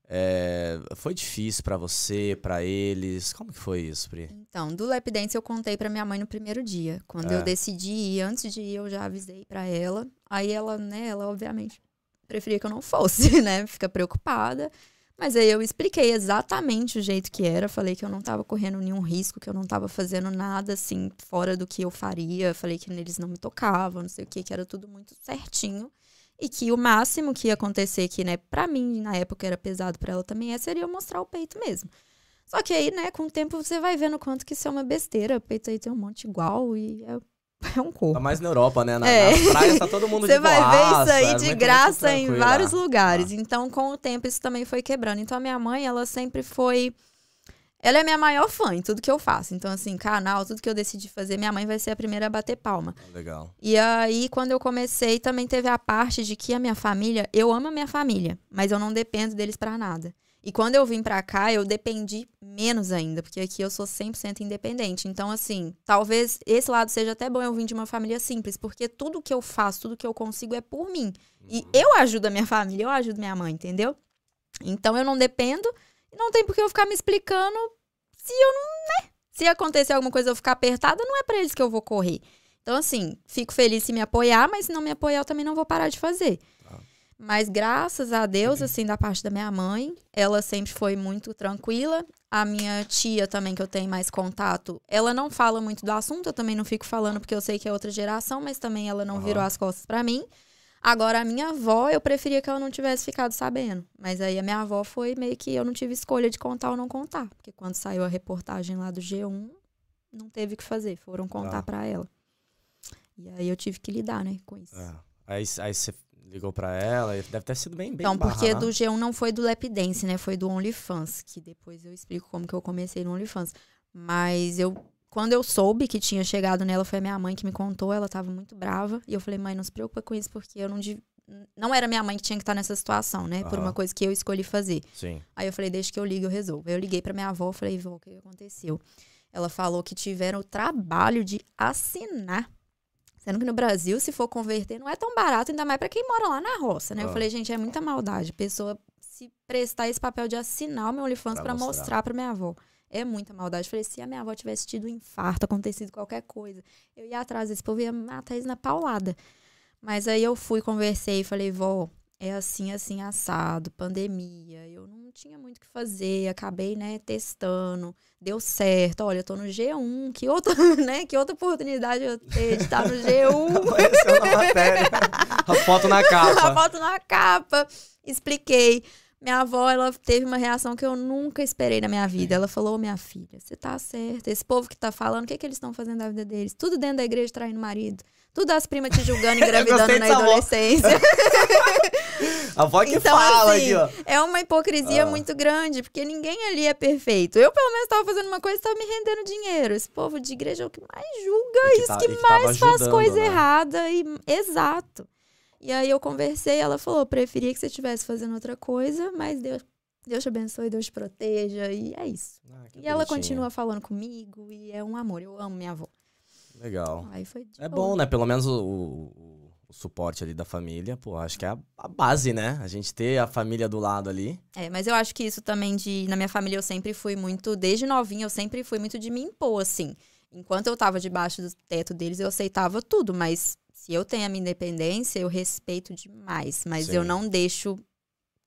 É, Foi difícil pra você, pra eles? Como que foi isso, Pri? Então, do lap dance eu contei pra minha mãe no primeiro dia. Quando É. eu decidi ir, antes de ir, eu já avisei pra ela. Aí ela, né, ela obviamente preferia que eu não fosse, né? Fica preocupada. Mas aí eu expliquei exatamente o jeito que era. Falei que eu não tava correndo nenhum risco, que eu não tava fazendo nada assim fora do que eu faria. Falei que eles não me tocavam, não sei o que, que era tudo muito certinho. E que o máximo que ia acontecer, que, né, pra mim, na época era pesado pra ela também, é, seria eu mostrar o peito mesmo. Só que aí, né, com o tempo você vai vendo quanto que isso é uma besteira. O peito aí tem um monte igual e é, é um corpo. Tá mais na Europa, né? Na, É. Nas praias tá todo mundo Você de vai ver boaça, isso aí é de graça em vários lugares. Ah. Então, com o tempo, isso também foi quebrando. Então, a minha mãe, ela sempre foi. Ela é minha maior fã em tudo que eu faço. Então, assim, canal, tudo que eu decidi fazer, minha mãe vai ser a primeira a bater palma. Legal. E aí, quando eu comecei, também teve a parte de que a minha família, eu amo a minha família, mas eu não dependo deles pra nada. E quando eu vim pra cá, eu dependi menos ainda, porque aqui eu sou 100% independente. Então, assim, talvez esse lado seja até bom eu vim de uma família simples, porque tudo que eu faço, tudo que eu consigo é por mim. E eu ajudo a minha família, eu ajudo minha mãe, entendeu? Então eu não dependo e não tem por que eu ficar me explicando se eu não, né? Se acontecer alguma coisa eu ficar apertada, não é pra eles que eu vou correr. Então, assim, fico feliz se me apoiar, mas se não me apoiar, eu também não vou parar de fazer. Mas graças a Deus, assim, da parte da minha mãe, ela sempre foi muito tranquila. A minha tia também, que eu tenho mais contato, ela não fala muito do assunto, eu também não fico falando porque eu sei que é outra geração, mas também ela não Aham. virou as costas pra mim. Agora, a minha avó, eu preferia que ela não tivesse ficado sabendo. Mas aí a minha avó foi meio que eu não tive escolha de contar ou não contar. Porque quando saiu a reportagem lá do G1, não teve o que fazer. Foram contar Ah. pra ela. E aí eu tive que lidar, né, com isso. É. Aí, aí você ligou pra ela e deve ter sido bem, bem Então, porque barra, do né? G1 não foi do Lap Dance, né? Foi do OnlyFans, que depois eu explico como que eu comecei no OnlyFans. Mas eu, quando eu soube que tinha chegado nela, foi a minha mãe que me contou, ela tava muito brava. E eu falei, mãe, não se preocupa com isso, porque eu não div- Não era minha mãe que tinha que estar nessa situação, né? Por Aham. uma coisa que eu escolhi fazer. Sim. Aí eu falei, deixa que eu ligo, eu resolvo. Aí eu liguei pra minha avó, falei, vó, o que aconteceu? Ela falou que tiveram o trabalho de assinar. Sendo que no Brasil, se for converter, não é tão barato, ainda mais pra quem mora lá na roça, né? Ah. Eu falei, gente, é muita maldade. Pessoa se prestar esse papel de assinar o meu OnlyFans pra mostrar. pra minha avó. É muita maldade. Eu falei, se a minha avó tivesse tido um infarto, acontecido qualquer coisa, eu ia atrás desse povo, ia matar eles na paulada. Mas aí eu fui, conversei e falei, vó, é assim, assim, assado, pandemia. Eu não tinha muito o que fazer, acabei, né, testando, deu certo. Olha, eu tô no G1, que outra, né, que outra oportunidade eu ter de estar no G1. Apareceu na matéria. A foto na A capa. foto na capa. Expliquei. Minha avó, ela teve uma reação que eu nunca esperei na minha vida. Ela falou, "Ô, minha filha, você tá certa. Esse povo que tá falando, o que, que eles estão fazendo da vida deles? Tudo dentro da igreja traindo marido. Tudo as primas te julgando, engravidando na adolescência. A avó que Então, fala assim, aqui, ó. É uma hipocrisia Ah. muito grande, porque ninguém ali é perfeito. Eu, pelo menos, estava fazendo uma coisa e estava me rendendo dinheiro. Esse povo de igreja é o que mais julga, que isso tá- que, que tava mais faz ajudando, coisa né? errada. E, exato. E aí eu conversei, ela falou: preferia que você estivesse fazendo outra coisa, mas Deus, Deus te abençoe, Deus te proteja. E é isso. Ah, E ela continua falando comigo, e é um amor. Eu amo minha avó. Legal. Aí foi É boa. bom, né? Pelo menos o, o- o suporte ali da família, pô, acho que é a, a base, né? A gente ter a família do lado ali. É, mas eu acho que isso também de. Na minha família eu sempre fui muito. Desde novinha, eu sempre fui muito de me impor, assim. Enquanto eu tava debaixo do teto deles, eu aceitava tudo, mas se eu tenho a minha independência, eu respeito demais. Mas eu Sim. não deixo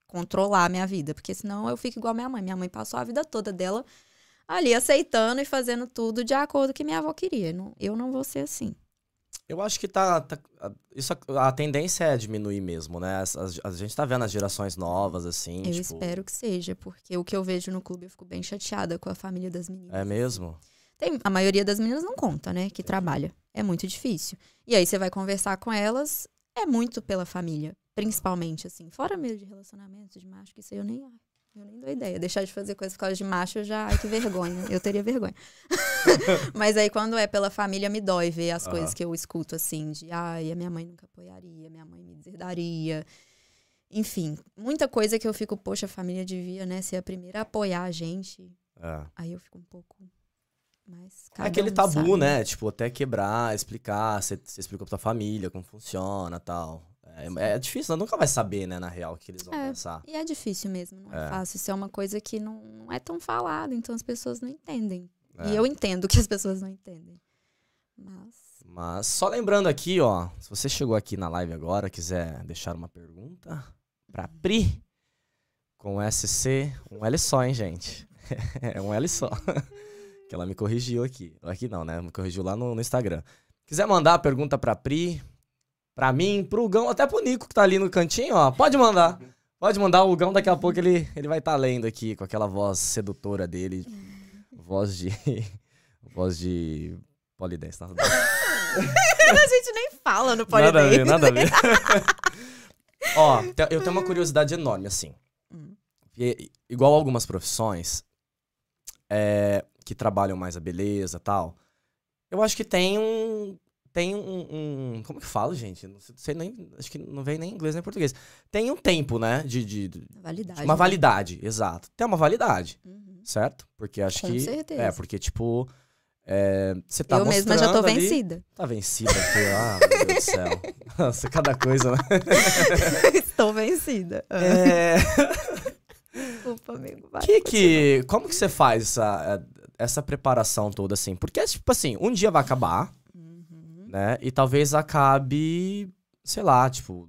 controlar a minha vida, porque senão eu fico igual a minha mãe. Minha mãe passou a vida toda dela ali aceitando e fazendo tudo de acordo com o que minha avó queria. Eu não vou ser assim. Eu acho que tá. tá- a- isso, a tendência é diminuir mesmo, né? As- a gente tá vendo as gerações novas, assim. Eu tipo, espero que seja, porque o que eu vejo no clube eu fico bem chateada com a família das meninas. É mesmo? Tem, a maioria das meninas não conta, né? Que trabalha. É muito difícil. E aí você vai conversar com elas, é muito pela família. Principalmente, assim. Fora mesmo de relacionamento, de macho, que isso aí eu nem, eu nem dou ideia. Deixar de fazer coisas por causa de macho, já. Ai, que vergonha. Eu teria vergonha. Mas aí, quando é pela família, me dói ver as coisas que eu escuto, assim, de ai, a minha mãe nunca apoiaria, minha mãe me deserdaria. Enfim, muita coisa que eu fico, poxa, a família devia, né, ser a primeira a apoiar a gente. É. Aí eu fico um pouco mais. É aquele um tabu, sabe, né? Tipo, até quebrar, explicar, você, explicou pra tua família como funciona e tal. É, é difícil, nunca vai saber, né, na real, o que eles vão É. pensar. E é difícil mesmo, não é, É. fácil. Isso é uma coisa que não, não é tão falada, então as pessoas não entendem. É. E eu entendo que as pessoas não entendem. Mas. Mas só lembrando aqui, ó, se você chegou aqui na live agora, quiser deixar uma pergunta pra Pri, com SC, um L só, hein, gente? é um L só. que ela me corrigiu aqui. Aqui não, né? Me corrigiu lá no, no Instagram. Quiser mandar a pergunta pra Pri, pra mim, pro Gão, até pro Nico que tá ali no cantinho, ó, pode mandar. Pode mandar, o Gão daqui a pouco ele, ele vai estar lendo aqui com aquela voz sedutora dele. Voz de. voz de. Polidense. Nada, a gente nem fala no nada a ver, Polidense. nada a ver. Ó, eu tenho uma curiosidade enorme, assim. Hum. E- igual algumas profissões é, que trabalham mais a beleza e tal, eu acho que tem um. Tem um, um- Como que fala, gente? Não sei nem. Acho que não vem nem em inglês nem em português. Tem um tempo, né? De, de, de- Validade. uma né? validade, exato. Tem uma validade, Uhum. certo? Porque acho Com que. certeza. É, porque, tipo. é, Você tá eu mesma já tô ali- vencida. Tá vencida aqui, ah, meu Deus do céu. Nossa, cada coisa, né? Estou vencida. Ah, É, Desculpa, amigo. Vai, que que, como que você faz essa, essa preparação toda, assim? Porque, tipo assim, um dia vai acabar. Né? E talvez acabe, sei lá, tipo...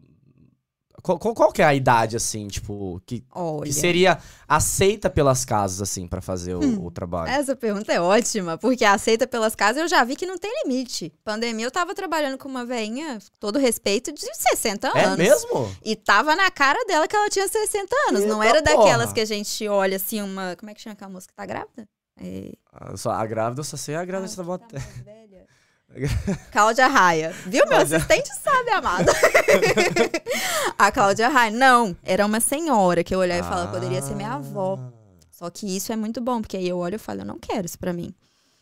Qual, qual- que é a idade, assim, tipo, que, que seria aceita pelas casas, assim, pra fazer o, Hum, o trabalho? Essa pergunta é ótima, porque aceita pelas casas eu já vi que não tem limite. Pandemia, eu tava trabalhando com uma veinha, todo respeito, de 60 É anos. mesmo? E tava na cara dela que ela tinha 60 anos. não Eita era daquelas porra. que a gente olha assim, uma. Como é que chama aquela moça que tá grávida? É... Ah, Só, a grávida, eu só sei a grávida Ah, da tá bota. Cláudia Raia. Viu? Meu Cláudia- assistente sabe, amada. a Cláudia Raia. Não, era uma senhora que eu olhava e falava, poderia ser minha avó. Ah, Só que isso é muito bom, porque aí eu olho e falo, eu não quero isso pra mim.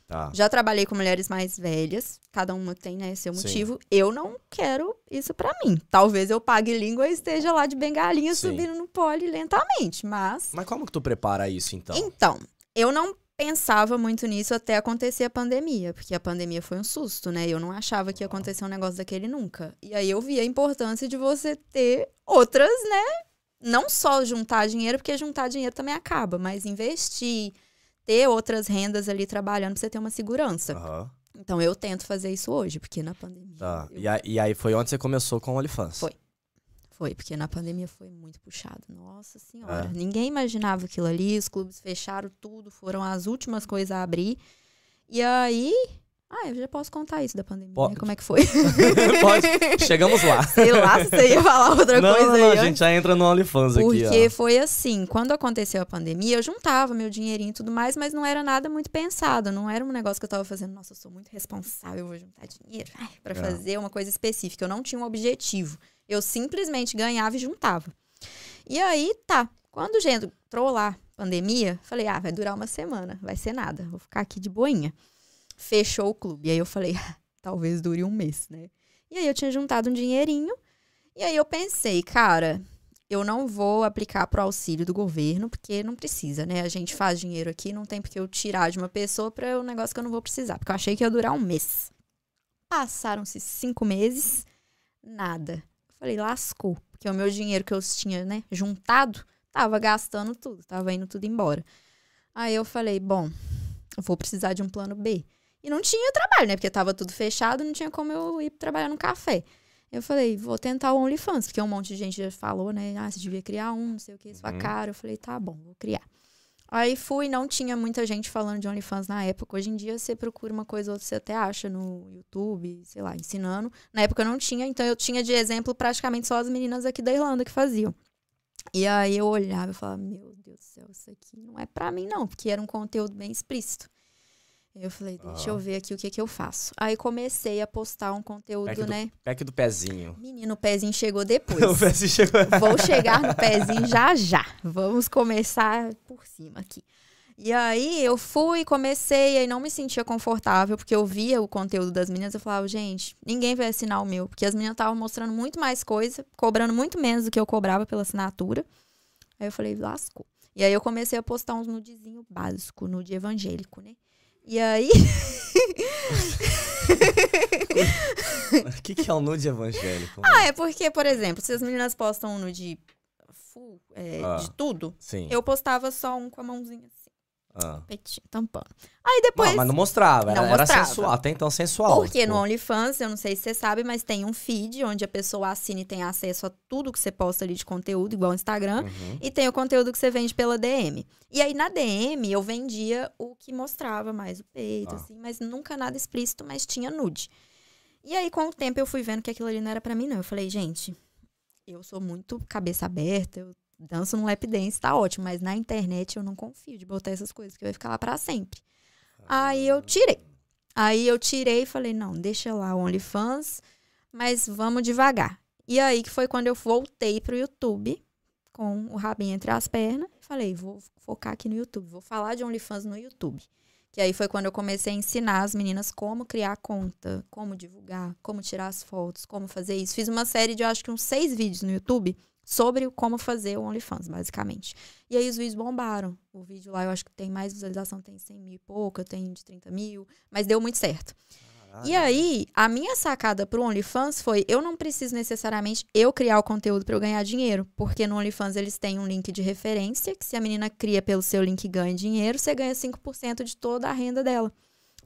Tá. Já trabalhei com mulheres mais velhas, cada uma tem, né, seu Sim. motivo. Eu não quero isso pra mim. Talvez eu pague língua e esteja lá de bengalinha Sim. subindo no pole lentamente, mas Mas como que tu prepara isso, então? então, eu não pensava muito nisso até acontecer a pandemia, porque a pandemia foi um susto, né? Eu não achava que ia acontecer um negócio daquele nunca. E aí eu vi a importância de você ter outras, né? Não só juntar dinheiro, porque juntar dinheiro também acaba, mas investir, ter outras rendas ali trabalhando pra você ter uma segurança. Aham. Então eu tento fazer isso hoje, porque na pandemia. Tá. eu- E, aí, e aí foi onde você começou com o OnlyFans? Foi. Foi, porque na pandemia foi muito puxado. Nossa senhora. É. Ninguém imaginava aquilo ali, os clubes fecharam tudo, foram as últimas coisas a abrir. E aí. Ah, eu já posso contar isso da pandemia, Pode. né? Como é que foi? Pode. Chegamos lá. Sei lá se você ia falar outra não, coisa não, não, a gente já entra no OnlyFans aqui, Porque foi assim, quando aconteceu a pandemia, eu juntava meu dinheirinho e tudo mais, mas não era nada muito pensado. Não era um negócio que eu tava fazendo, nossa, eu sou muito responsável, eu vou juntar dinheiro pra É. fazer uma coisa específica. Eu não tinha um objetivo. Eu simplesmente ganhava e juntava. E aí, tá. Quando entrou lá, pandemia, falei, ah, vai durar uma semana, vai ser nada, vou ficar aqui de boinha. Fechou o clube. E aí eu falei, ah, talvez dure um mês, né? E aí eu tinha juntado um dinheirinho. E aí eu pensei, cara, eu não vou aplicar pro auxílio do governo, porque não precisa, né? A gente faz dinheiro aqui, não tem porque eu tirar de uma pessoa para um negócio que eu não vou precisar. Porque eu achei que ia durar um mês. Passaram-se cinco meses, nada. Falei, lascou. Porque o meu dinheiro que eu tinha, né, juntado, tava gastando tudo, tava indo tudo embora. Aí eu falei, bom, eu vou precisar de um plano B. E não tinha trabalho, né? Porque tava tudo fechado, não tinha como eu ir trabalhar no café. Eu falei, vou tentar o OnlyFans, porque um monte de gente já falou, né? Ah, você devia criar um, não sei o que, sua Uhum. cara. Eu falei, tá bom, vou criar. Aí fui, não tinha muita gente falando de OnlyFans na época. Hoje em dia você procura uma coisa ou outra, você até acha no YouTube, sei lá, ensinando. Na época eu não tinha, então eu tinha de exemplo praticamente só as meninas aqui da Irlanda que faziam. E aí eu olhava e falava, meu Deus do céu, isso aqui não é pra mim não, porque era um conteúdo bem explícito. Eu falei, deixa Ah. eu ver aqui o que que eu faço. Aí comecei a postar um conteúdo, Pack do- né? Pack do pezinho. Menino, o pezinho chegou depois. o pezinho chegou. Vou chegar no pezinho já já. Vamos começar por cima aqui. E aí eu fui, comecei, aí não me sentia confortável, porque eu via o conteúdo das meninas, eu falava, gente, ninguém vai assinar o meu, porque as meninas estavam mostrando muito mais coisa, cobrando muito menos do que eu cobrava pela assinatura. Aí eu falei, lascou. E aí eu comecei a postar uns nudezinho básico, nude evangélico, né? E aí, O que, que é o nude evangélico? ah, é porque, por exemplo, se as meninas postam um nude full, é, Ah. de tudo, Sim. eu postava só um com a mãozinha assim. Ah. Peitinho, tampando. Aí depois. Não, mas não mostrava, era, Não era mostrava. sensual, até então sensual. Porque tipo. no OnlyFans, eu não sei se você sabe, mas tem um feed onde a pessoa assina e tem acesso a tudo que você posta ali de conteúdo, igual o Instagram. Uhum. E tem o conteúdo que você vende pela DM. E aí na DM eu vendia o que mostrava mais o peito, Ah. assim, mas nunca nada explícito, mas tinha nude. E aí com o tempo eu fui vendo que aquilo ali não era pra mim, não. Eu falei, gente, eu sou muito cabeça aberta, eu danço no lap dance, tá ótimo, mas na internet eu não confio de botar essas coisas, que vai ficar lá pra sempre. Aí eu tirei. Aí eu tirei e falei, não, deixa lá o OnlyFans, mas vamos devagar. E aí que foi quando eu voltei pro YouTube, com o rabinho entre as pernas, falei, vou focar aqui no YouTube, vou falar de OnlyFans no YouTube. Que aí foi quando eu comecei a ensinar as meninas como criar conta, como divulgar, como tirar as fotos, como fazer isso. Fiz uma série de, acho que uns seis vídeos no YouTube sobre como fazer o OnlyFans, basicamente. E aí os vídeos bombaram. O vídeo lá eu acho que tem mais visualização, tem 100 mil e pouco, eu tenho de 30 mil, mas deu muito certo. E aí, a minha sacada pro OnlyFans foi: eu não preciso necessariamente eu criar o conteúdo para eu ganhar dinheiro, porque no OnlyFans eles têm um link de referência, que se a menina cria pelo seu link e ganha dinheiro, você ganha 5% de toda a renda dela.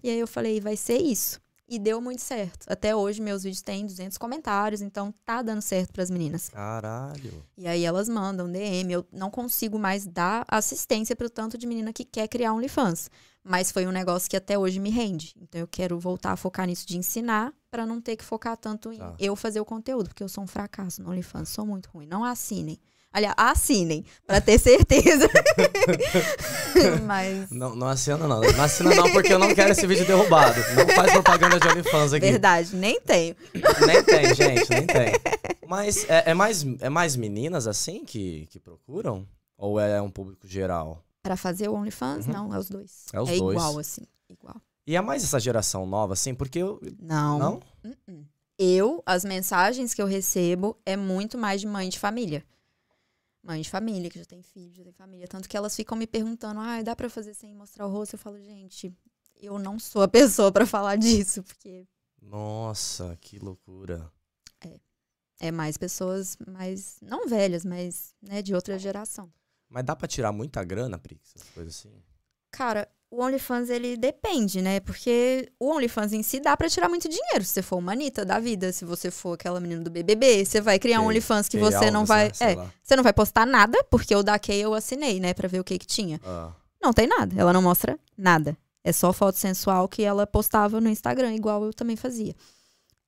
E aí eu falei: vai ser isso. E deu muito certo. Até hoje meus vídeos têm 200 comentários, então tá dando certo pras meninas. Caralho. E aí elas mandam DM, eu não consigo mais dar assistência pro tanto de menina que quer criar OnlyFans. Mas foi um negócio que até hoje me rende. Então eu quero voltar a focar nisso de ensinar pra não ter que focar tanto em Tá. eu fazer o conteúdo, porque eu sou um fracasso no OnlyFans, sou muito ruim. Não assinem. Aliás, assinem, pra ter certeza. Mas Não, não assina não. Não assina não porque eu não quero esse vídeo derrubado. Não faz propaganda de OnlyFans aqui. verdade, nem tenho. Nem tem, gente, nem tem. Mas é, é mais, é mais meninas assim que, que procuram? Ou é um público geral? Pra fazer o OnlyFans, Uhum. não, é os dois. É os é dois. igual assim, igual. E é mais essa geração nova, assim, porque eu. Não. Não? Uh-uh. Eu, as mensagens que eu recebo é muito mais de mãe de família. Mãe de família, que já tem filho, já tem família. Tanto que elas ficam me perguntando, ah, dá pra fazer sem mostrar o rosto? Eu falo, gente, eu não sou a pessoa pra falar disso, porque Nossa, que loucura. é mais pessoas mais, não velhas, mas, né, de outra geração. Mas dá pra tirar muita grana, Prix, essas coisas assim? Cara, o OnlyFans, ele depende, né? Porque o OnlyFans em si dá pra tirar muito dinheiro. Se você for uma Anitta da vida, se você for aquela menina do BBB, você vai criar um Kay- OnlyFans que Kay você não vai... É, lá. você não vai postar nada, porque o da Kay eu assinei, né? Pra ver o que que tinha. Ah, Não tem nada. Ela não mostra nada. É só foto sensual que ela postava no Instagram, igual eu também fazia.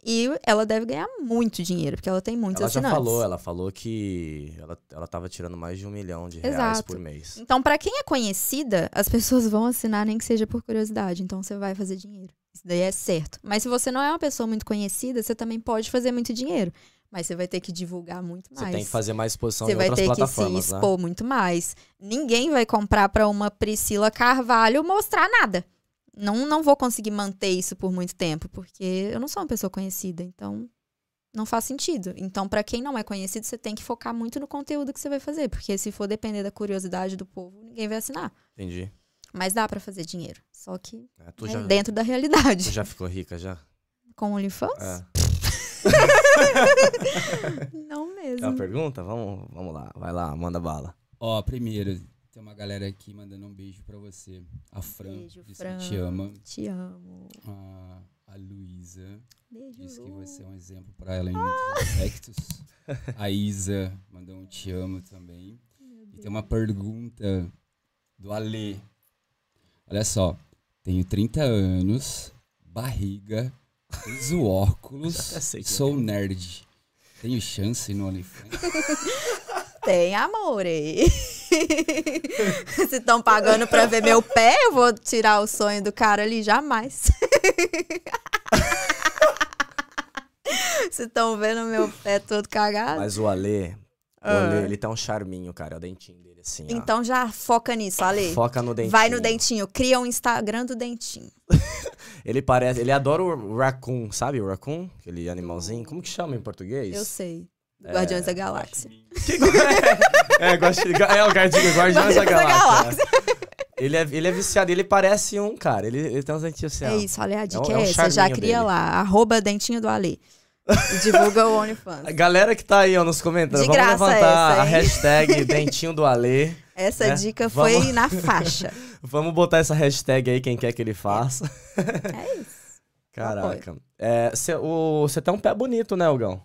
E ela deve ganhar muito dinheiro, porque ela tem muitos ela já assinantes. falou, ela falou que ela, ela tava tirando mais de um milhão de reais Exato. por mês. Então, pra quem é conhecida, as pessoas vão assinar nem que seja por curiosidade. Então, você vai fazer dinheiro. Isso daí é certo. Mas se você não é uma pessoa muito conhecida, você também pode fazer muito dinheiro. Mas você vai ter que divulgar muito Você mais. tem que fazer mais exposição Você em vai outras ter que se plataformas, né? expor muito mais. Ninguém vai comprar pra uma Priscila Carvalho mostrar nada. Não, não vou conseguir manter isso por muito tempo, porque eu não sou uma pessoa conhecida, então não faz sentido. Então, pra quem não é conhecido, você tem que focar muito no conteúdo que você vai fazer, porque se for depender da curiosidade do povo, ninguém vai assinar. Entendi. Mas dá pra fazer dinheiro, só que É, tu, é já, dentro da tu realidade. já ficou rica, já? Com o OnlyFans? É. Não mesmo. uma pergunta? Vamos, vamos lá. Vai lá, manda bala. Ó, primeiro, tem uma galera aqui mandando um beijo pra você. A Fran Beijo, disse Fran. que te ama. Te amo. A, a Luísa Beijo. disse que você é um exemplo pra ela em muitos aspectos. A Isa mandou um te amo também. E tem uma pergunta do Alê. Olha só, tenho 30 anos, barriga, uso óculos, sou nerd. Tenho chance no OnlyFans? Tem, amore. Se estão pagando pra ver meu pé, eu vou tirar o sonho do cara ali, jamais. Se estão vendo meu pé todo cagado. Mas o Alê, o Ah. Alê, ele tem um charminho, cara. É o dentinho dele, assim, ó. Então já foca nisso, Ale. Foca no dentinho. Vai no dentinho, cria um Instagram do dentinho. Ele parece... Ele adora o raccoon, sabe o raccoon? Aquele animalzinho. Como que chama em português? Eu sei. É, Guardiões da Galáxia. é, gosto de... é o Guardião, Guardiões da Guardiões da Galáxia. Ele é, ele é viciado, ele parece um, cara. Ele, ele tem uns dentinhos assim, É isso, olha a dica um- é, é um essa. Já cria dele. lá, arroba dentinho do Ale. E divulga o OnlyFans. Galera que tá aí, ó, nos comentários, De vamos levantar essa, a hashtag dentinho do Alê. Essa É, dica vamos- foi na faixa. Vamos botar essa hashtag aí, quem quer que ele faça. É isso. Caraca. Você tem um pé bonito, né, Elgão?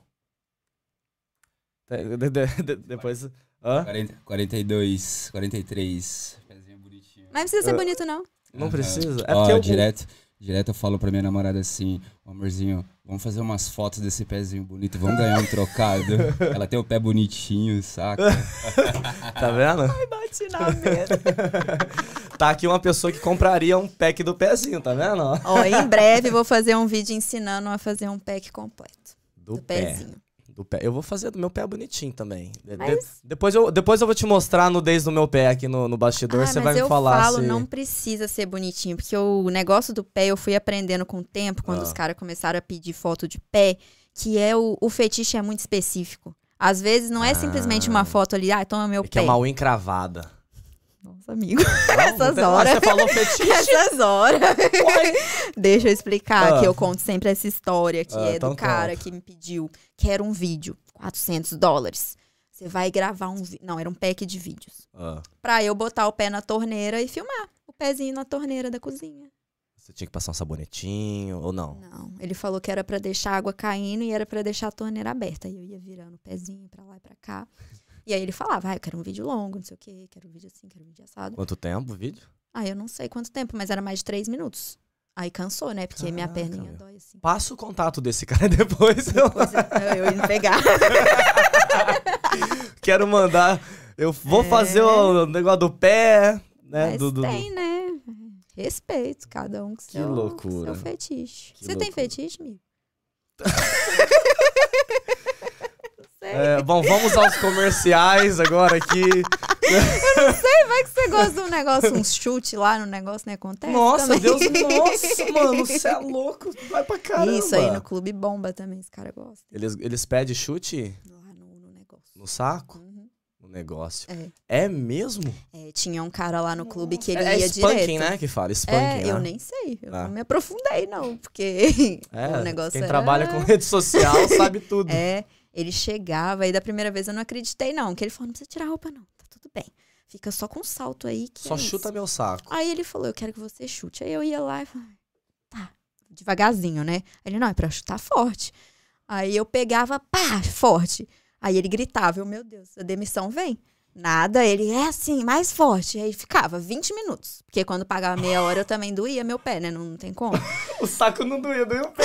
De- de- de- de- depois. Hã? 40, 42, 43. Pezinho bonitinho. Mas não precisa ser bonito, não. Não Aham. precisa. É Ó, porque eu, direto, direto eu falo pra minha namorada assim, "Ô, amorzinho, vamos fazer umas fotos desse pezinho bonito, vamos ganhar um trocado. Ela tem o pé bonitinho, saca? Tá vendo? Bate na mesa. Tá aqui uma pessoa que compraria um pack do pezinho, tá vendo? ó? Ó, em breve vou fazer um vídeo ensinando a fazer um pack completo. Do, Do, pé. pezinho. Do pé. Eu vou fazer do meu pé bonitinho também. De- de- Mas- depois, eu, depois eu vou te mostrar nudez do meu pé aqui no, no bastidor. Ah, Você mas vai me eu falar falo, se... não precisa ser bonitinho, porque o negócio do pé eu fui aprendendo com o tempo, quando Ah. os caras começaram a pedir foto de pé, que é o, o fetiche é muito específico. Às vezes não é simplesmente Ah. uma foto ali, ah, toma meu É que é pé. uma unha encravada. Nossa, amigo. Não, Essas não Ah, horas. Você falou fetiche? Essas horas. Deixa eu explicar Ah. que eu conto sempre essa história que Ah, é então do cara conta. que me pediu, quero um vídeo, 400 dólares. Você vai gravar um vídeo. Não, era um pack de vídeos. Ah, Pra eu botar o pé na torneira e filmar o pezinho na torneira da cozinha. você tinha que passar um sabonetinho ou não? Não, ele falou que era pra deixar a água caindo e era pra deixar a torneira aberta. E eu ia virando o pezinho pra lá e pra cá. E aí ele falava, ah, eu quero um vídeo longo, não sei o quê, quero um vídeo assim, quero um vídeo assado. Quanto tempo o vídeo? Ah, eu não sei quanto tempo, mas era mais de três minutos. Aí cansou, né? Porque minha Caraca, perninha meu. dói assim. Passa o contato desse cara depois. Eu Depois eu, eu indo pegar. quero mandar. Eu vou fazer o negócio do pé, né? É. Mas do, do- tem, né? Respeito, cada um com Que seu, loucura. seu fetiche. Que Você tem loucura. fetiche, amigo? Sei. É, bom, vamos aos comerciais agora aqui. Vai que você gosta de um negócio, um chute lá no negócio, não acontece? Nossa, também. Deus, nossa, mano, você é louco. Vai pra caramba. Isso aí no clube bomba também, esse cara gosta. Eles, eles pedem chute Lá no, no negócio. no saco? Uhum. No negócio. É. É mesmo? É, tinha um cara lá no clube que ele é, ia é spanking, direto. né? Que fala, spanking, É, né? eu nem sei. Eu Ah. não me aprofundei, não, porque É, o negócio quem era- trabalha com rede social sabe tudo. É, ele chegava e da primeira vez eu não acreditei, não. Que ele falou, não precisa tirar a roupa, não. Tá tudo bem. Fica só com salto aí. Que Só é chuta isso. meu saco. Aí ele falou, eu quero que você chute. Aí eu ia lá e falava, tá, devagarzinho, né? Ele, não, é pra chutar forte. Aí eu pegava, pá, forte. Aí ele gritava, eu, meu Deus, a demissão vem. Nada, ele é assim, mais forte. Aí ficava 20 minutos. Porque quando pagava meia hora eu também doía meu pé, né? Não, não tem como. O saco não doía, doía o pé.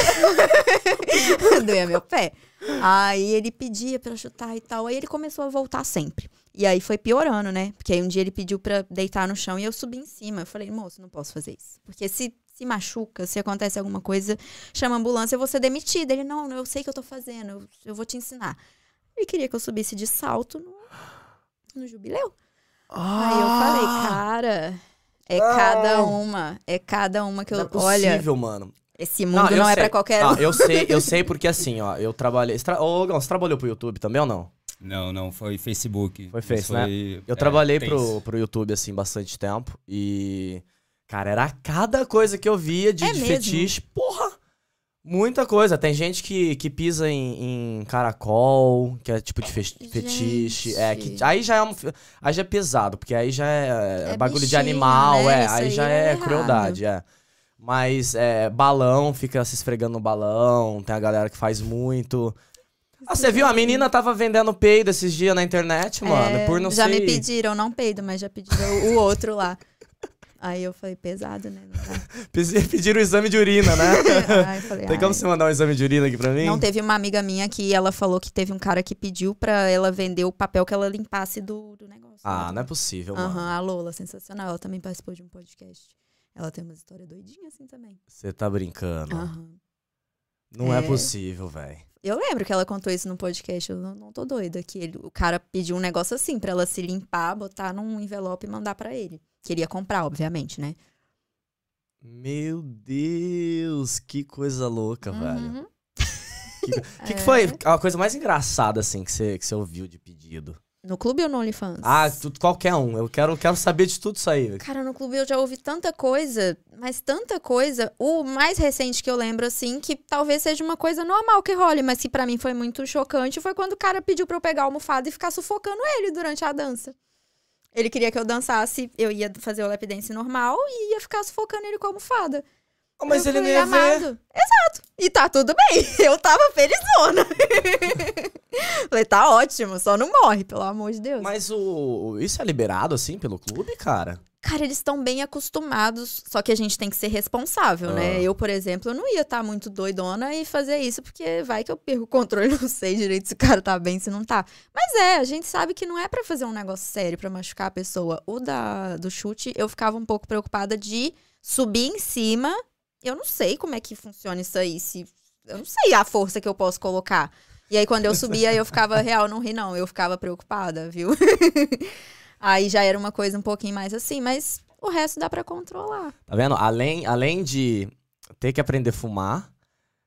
doía meu pé. Aí ele pedia pra chutar e tal. Aí ele começou a voltar sempre. E aí foi piorando, né? Porque aí um dia ele pediu pra deitar no chão e eu subi em cima. Eu falei, moço, não posso fazer isso. Porque se se machuca, se acontece alguma coisa, chama a ambulância, eu vou ser demitida. Ele, não, eu sei o que eu tô fazendo, eu, eu vou te ensinar. Ele queria que eu subisse de salto no, no jubileu. Aí eu falei, cara, é Ah. cada uma, é cada uma que eu. Não é olha, possível, mano. Esse mundo não, eu é pra qualquer um. Ah, eu sei, eu sei porque assim, ó, eu trabalhei. Você tra... Ô, Gão, você trabalhou pro YouTube também ou não? Não, não, foi Facebook. Foi Isso Face, né? Eu é, trabalhei Face. pro, pro YouTube, assim, bastante tempo. E. Cara, era cada coisa que eu via de, É de fetiche. Porra! Muita coisa. Tem gente que, que pisa em, em caracol, que é tipo de fe- fetiche. É, que, Gente. aí já é um, aí já é pesado, porque aí já é, É bagulho de bichinho, animal, né? é. Aí aí já é é errado. crueldade, é. Mas é, balão, fica se esfregando no balão, tem a galera que faz muito. Ah, você viu? A menina tava vendendo peido esses dias na internet, mano. É, por não já sei. me pediram, não peido, mas já pediram o outro lá. Aí eu falei, pesado, né? Pediram o exame de urina, né? Eu falei, Tem como ai. você mandar um exame de urina aqui pra mim? Não teve uma amiga minha que ela falou que teve um cara que pediu pra ela vender o papel que ela limpasse do, do negócio. Ah, né? não é possível, Aham, mano. a Lola, sensacional. Ela também participou de um podcast. Ela tem uma história doidinha assim também. Você tá brincando. Aham. Não é, É. possível, velho. Eu lembro que ela contou isso no podcast, eu não, não tô doida. Que ele- o cara pediu um negócio assim pra ela se limpar, botar num envelope e mandar pra ele. Queria comprar, obviamente, né? Meu Deus, que coisa louca, velho. Uhum. O que, que É. foi a coisa mais engraçada, assim, que você, que você ouviu de pedido? No clube ou no OnlyFans? Ah, tudo, qualquer um. Eu quero, quero saber de tudo isso aí. Cara, no clube eu já ouvi tanta coisa, mas tanta coisa. O mais recente que eu lembro, assim, que talvez seja uma coisa normal que role, mas que pra mim foi muito chocante, foi quando o cara pediu pra eu pegar a almofada e ficar sufocando ele durante a dança. Ele queria que eu dançasse, eu ia fazer o lap dance normal e ia ficar sufocando ele com a almofada. Ah, mas Eu ele não ia ver. amado. Exato. E tá tudo bem. Eu tava felizona. Falei, tá ótimo, só não morre, pelo amor de Deus. Mas o, isso é liberado, assim, pelo clube, cara? Cara, eles estão bem acostumados, só que a gente tem que ser responsável, né? Ah. Eu, por exemplo, eu não ia estar muito doidona e fazer isso, porque vai que eu perco o controle, não sei direito se o cara tá bem, se não tá. Mas é, a gente sabe que não é pra fazer um negócio sério, pra machucar a pessoa. O da, do chute, eu ficava um pouco preocupada de subir em cima. Eu não sei como é que funciona isso aí, se... Eu não sei a força que eu posso colocar. E aí, quando eu subia, eu ficava, real, não ri não, eu ficava preocupada, viu? Aí já era uma coisa um pouquinho mais assim, mas o resto dá pra controlar. Tá vendo? Além, além de ter que aprender a fumar,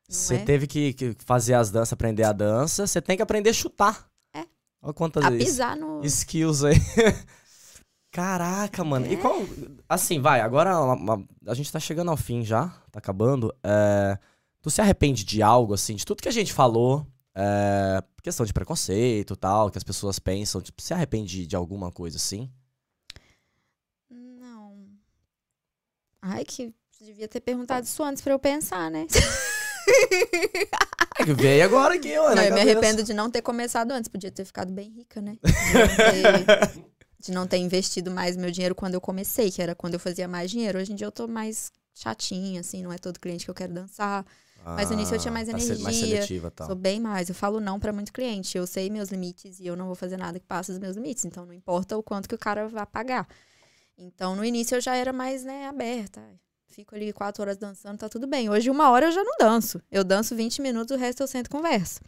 você é? teve que, que fazer as danças, aprender a dança, você tem que aprender a chutar. É. Olha quantas A pisar no. skills aí. Caraca, mano. E qual. Assim, vai, agora uma- uma- a gente tá chegando ao fim já, tá acabando. É, tu se arrepende de algo, assim, de tudo que a gente falou? É, questão de preconceito e tal, que as pessoas pensam. Tipo, se arrepende de alguma coisa assim? Não. Ai, que devia ter perguntado isso antes pra eu pensar, né? É que veio agora aqui, ó. Não, eu me arrependo de não ter começado antes. Podia ter ficado bem rica, né? De não ter, de não ter investido mais meu dinheiro quando eu comecei, que era quando eu fazia mais dinheiro. Hoje em dia eu tô mais chatinha, assim, não é todo cliente que eu quero dançar. Mas no início eu tinha mais tá se- mais energia, seletiva tal. Sou bem mais. Eu falo não pra muito cliente. Eu sei meus limites e eu não vou fazer nada que passe os meus limites. Então não importa o quanto que o cara vai pagar. Então no início eu já era mais, né, aberta. Fico ali quatro horas dançando, tá tudo bem. Hoje, uma hora eu já não danço. Eu danço 20 minutos, o resto eu sento e converso.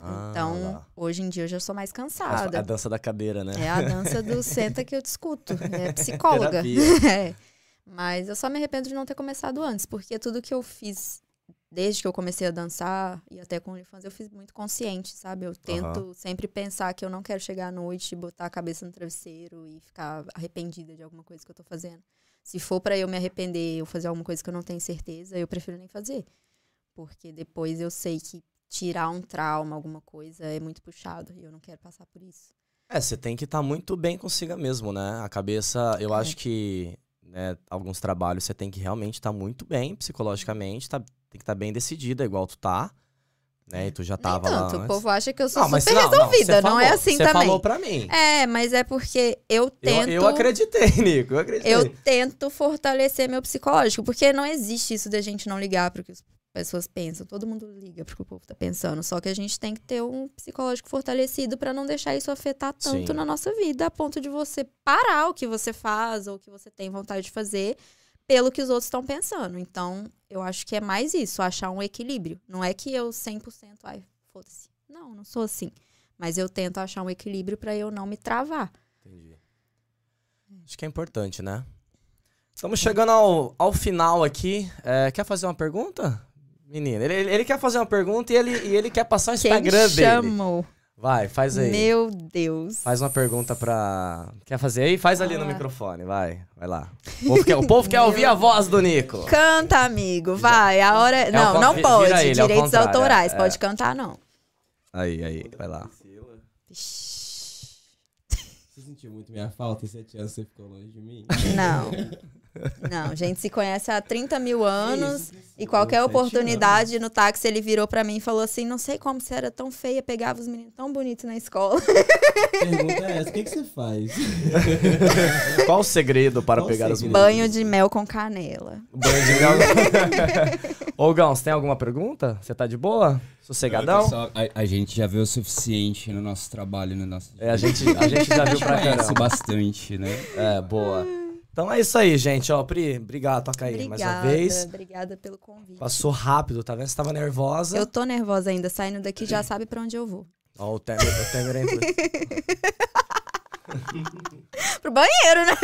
Ah, então, lá. hoje em dia eu já sou mais É a cansada. dança da cadeira, né? É a dança do senta que eu discuto. É psicóloga. É. Mas eu só me arrependo de não ter começado antes, porque tudo que eu fiz desde que eu comecei a dançar e até com o OnlyFans, eu fiz muito consciente, sabe? Eu tento sempre pensar que eu não quero chegar à noite, botar a cabeça no travesseiro e ficar arrependida de alguma coisa que eu tô fazendo. Se for pra eu me arrepender ou fazer alguma coisa que eu não tenho certeza, eu prefiro nem fazer. Porque depois eu sei que tirar um trauma, alguma coisa, é muito puxado e eu não quero passar por isso. É, você tem que estar muito bem consigo mesmo, né? A cabeça, eu É. acho que né, alguns trabalhos você tem que realmente estar muito bem psicologicamente, tá, tem que estar bem decidida, igual tu tá. Né? E tu já Nem tava lá. tanto, o antes. povo acha que eu sou Não, super não, não, resolvida, você não, é falou, assim você também. falou pra mim. É, mas é porque eu Eu, tento. eu acreditei, Nico, eu acreditei. eu tento fortalecer meu psicológico, porque não existe isso de a gente não ligar pro que as pessoas pensam. Todo mundo liga pro que o povo tá pensando. Só que a gente tem que ter um psicológico fortalecido pra não deixar isso afetar tanto Sim. na nossa vida, a ponto de você parar o que você faz ou o que você tem vontade de fazer pelo que os outros estão pensando. Então, eu acho que é mais isso, achar um equilíbrio. Não é que eu 100%, ai, foda-se. Não, não sou assim. Mas eu tento achar um equilíbrio pra eu não me travar. Entendi. Acho que é importante, né? Estamos chegando ao, ao final aqui. É, quer fazer uma pergunta? Menina, ele, ele- quer fazer uma pergunta e ele, e ele quer passar o Instagram Quem dele. chamou? Vai, faz aí. Meu Deus. Faz uma pergunta pra. Quer fazer aí? Faz ali no Ah. microfone, vai. Vai lá. O povo quer, o povo quer ouvir a voz do Nico. Canta, amigo, vai. A hora. É não, não pode. vira ele, ao Direitos contrário, autorais. é, Pode é. cantar, não. Aí, aí, vai lá. Você sentiu muito minha falta em sete anos você ficou longe de mim? Não. Não, a gente se conhece há 30 mil anos. Isso, E qualquer oportunidade no táxi, ele virou pra mim e falou assim: Não sei como você era tão feia, pegava os meninos tão bonitos na escola. Pergunta é essa, o que, que você faz? Qual o segredo para Qual pegar os segredo? Banho de mel com canela. Banho de mel. Ô, Gão, você tem alguma pergunta? Você tá de boa? Sossegadão? Só- a, a gente já vê o suficiente no nosso trabalho, no nosso. É, a gente, a gente já viu pra conhece caramba. bastante, né? É, boa. Então é isso aí, gente. Ó, Pri, obrigado. Toca aí mais uma Obrigada, vez. obrigada pelo convite. Passou rápido, tá vendo? Você tava nervosa. Eu tô nervosa ainda, saindo daqui já sabe pra onde eu vou. Ó, o Temer, o Temer entrou. Pro banheiro, né?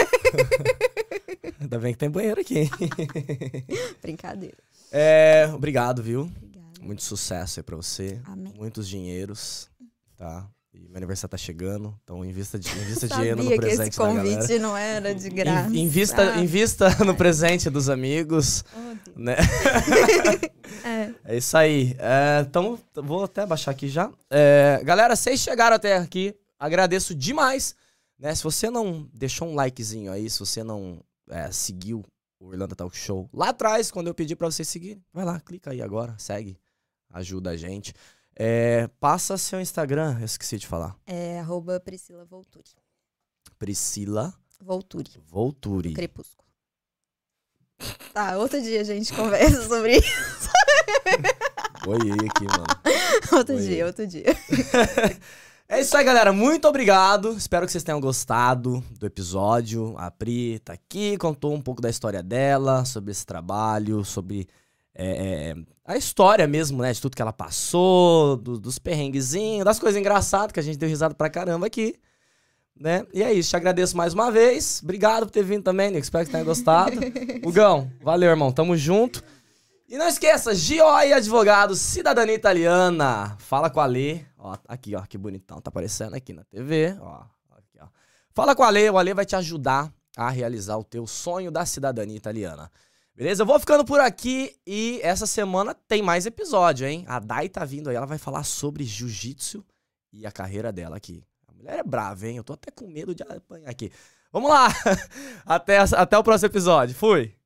Ainda bem que tem banheiro aqui. Brincadeira. É, obrigado, viu? Obrigada. Muito sucesso aí pra você. Amém. Muitos dinheiros, tá? E meu aniversário tá chegando, então invista, de- invista dinheiro no que presente esse da galera. convite não era de graça. In- Invista, invista no presente dos amigos, Oh, né? É. É isso aí. É, então, vou até baixar aqui já. É, galera, vocês chegaram até aqui. Agradeço demais. Né? Se você não deixou um likezinho aí, se você não é, seguiu o Irlanda Talk Show lá atrás, quando eu pedi pra você seguir, vai lá, clica aí agora, segue. Ajuda a gente. É, passa seu Instagram, eu esqueci de falar. É arroba Priscila Volturi. Priscila Volturi. Volturi. Crepúsculo. Tá, outro dia a gente conversa sobre isso. Oi aqui, mano. Outro dia, outro dia. É isso aí, galera. Muito obrigado. Espero que vocês tenham gostado do episódio. A Pri tá aqui, contou um pouco da história dela, sobre esse trabalho, sobre é, é, a história mesmo, né? De tudo que ela passou, do- dos perrenguezinhos, das coisas engraçadas que a gente deu risada pra caramba aqui. Né? E é isso, te agradeço mais uma vez. Obrigado por ter vindo também, Nico. Espero que você tenha gostado. Hugão, valeu, irmão. Tamo junto. E não esqueça, GOI Advogados, Cidadania Italiana. Fala com a Lê. Ó, aqui, ó, que bonitão. Tá aparecendo aqui na TV. Ó, aqui, ó. Fala com a Lê, o Ale vai te ajudar a realizar o teu sonho da cidadania italiana. Beleza? Eu vou ficando por aqui e essa semana tem mais episódio, hein? A Dai tá vindo aí, ela vai falar sobre jiu-jitsu e a carreira dela aqui. A mulher é brava, hein? Eu tô até com medo de apanhar aqui. Vamos lá! Até, até o próximo episódio. Fui!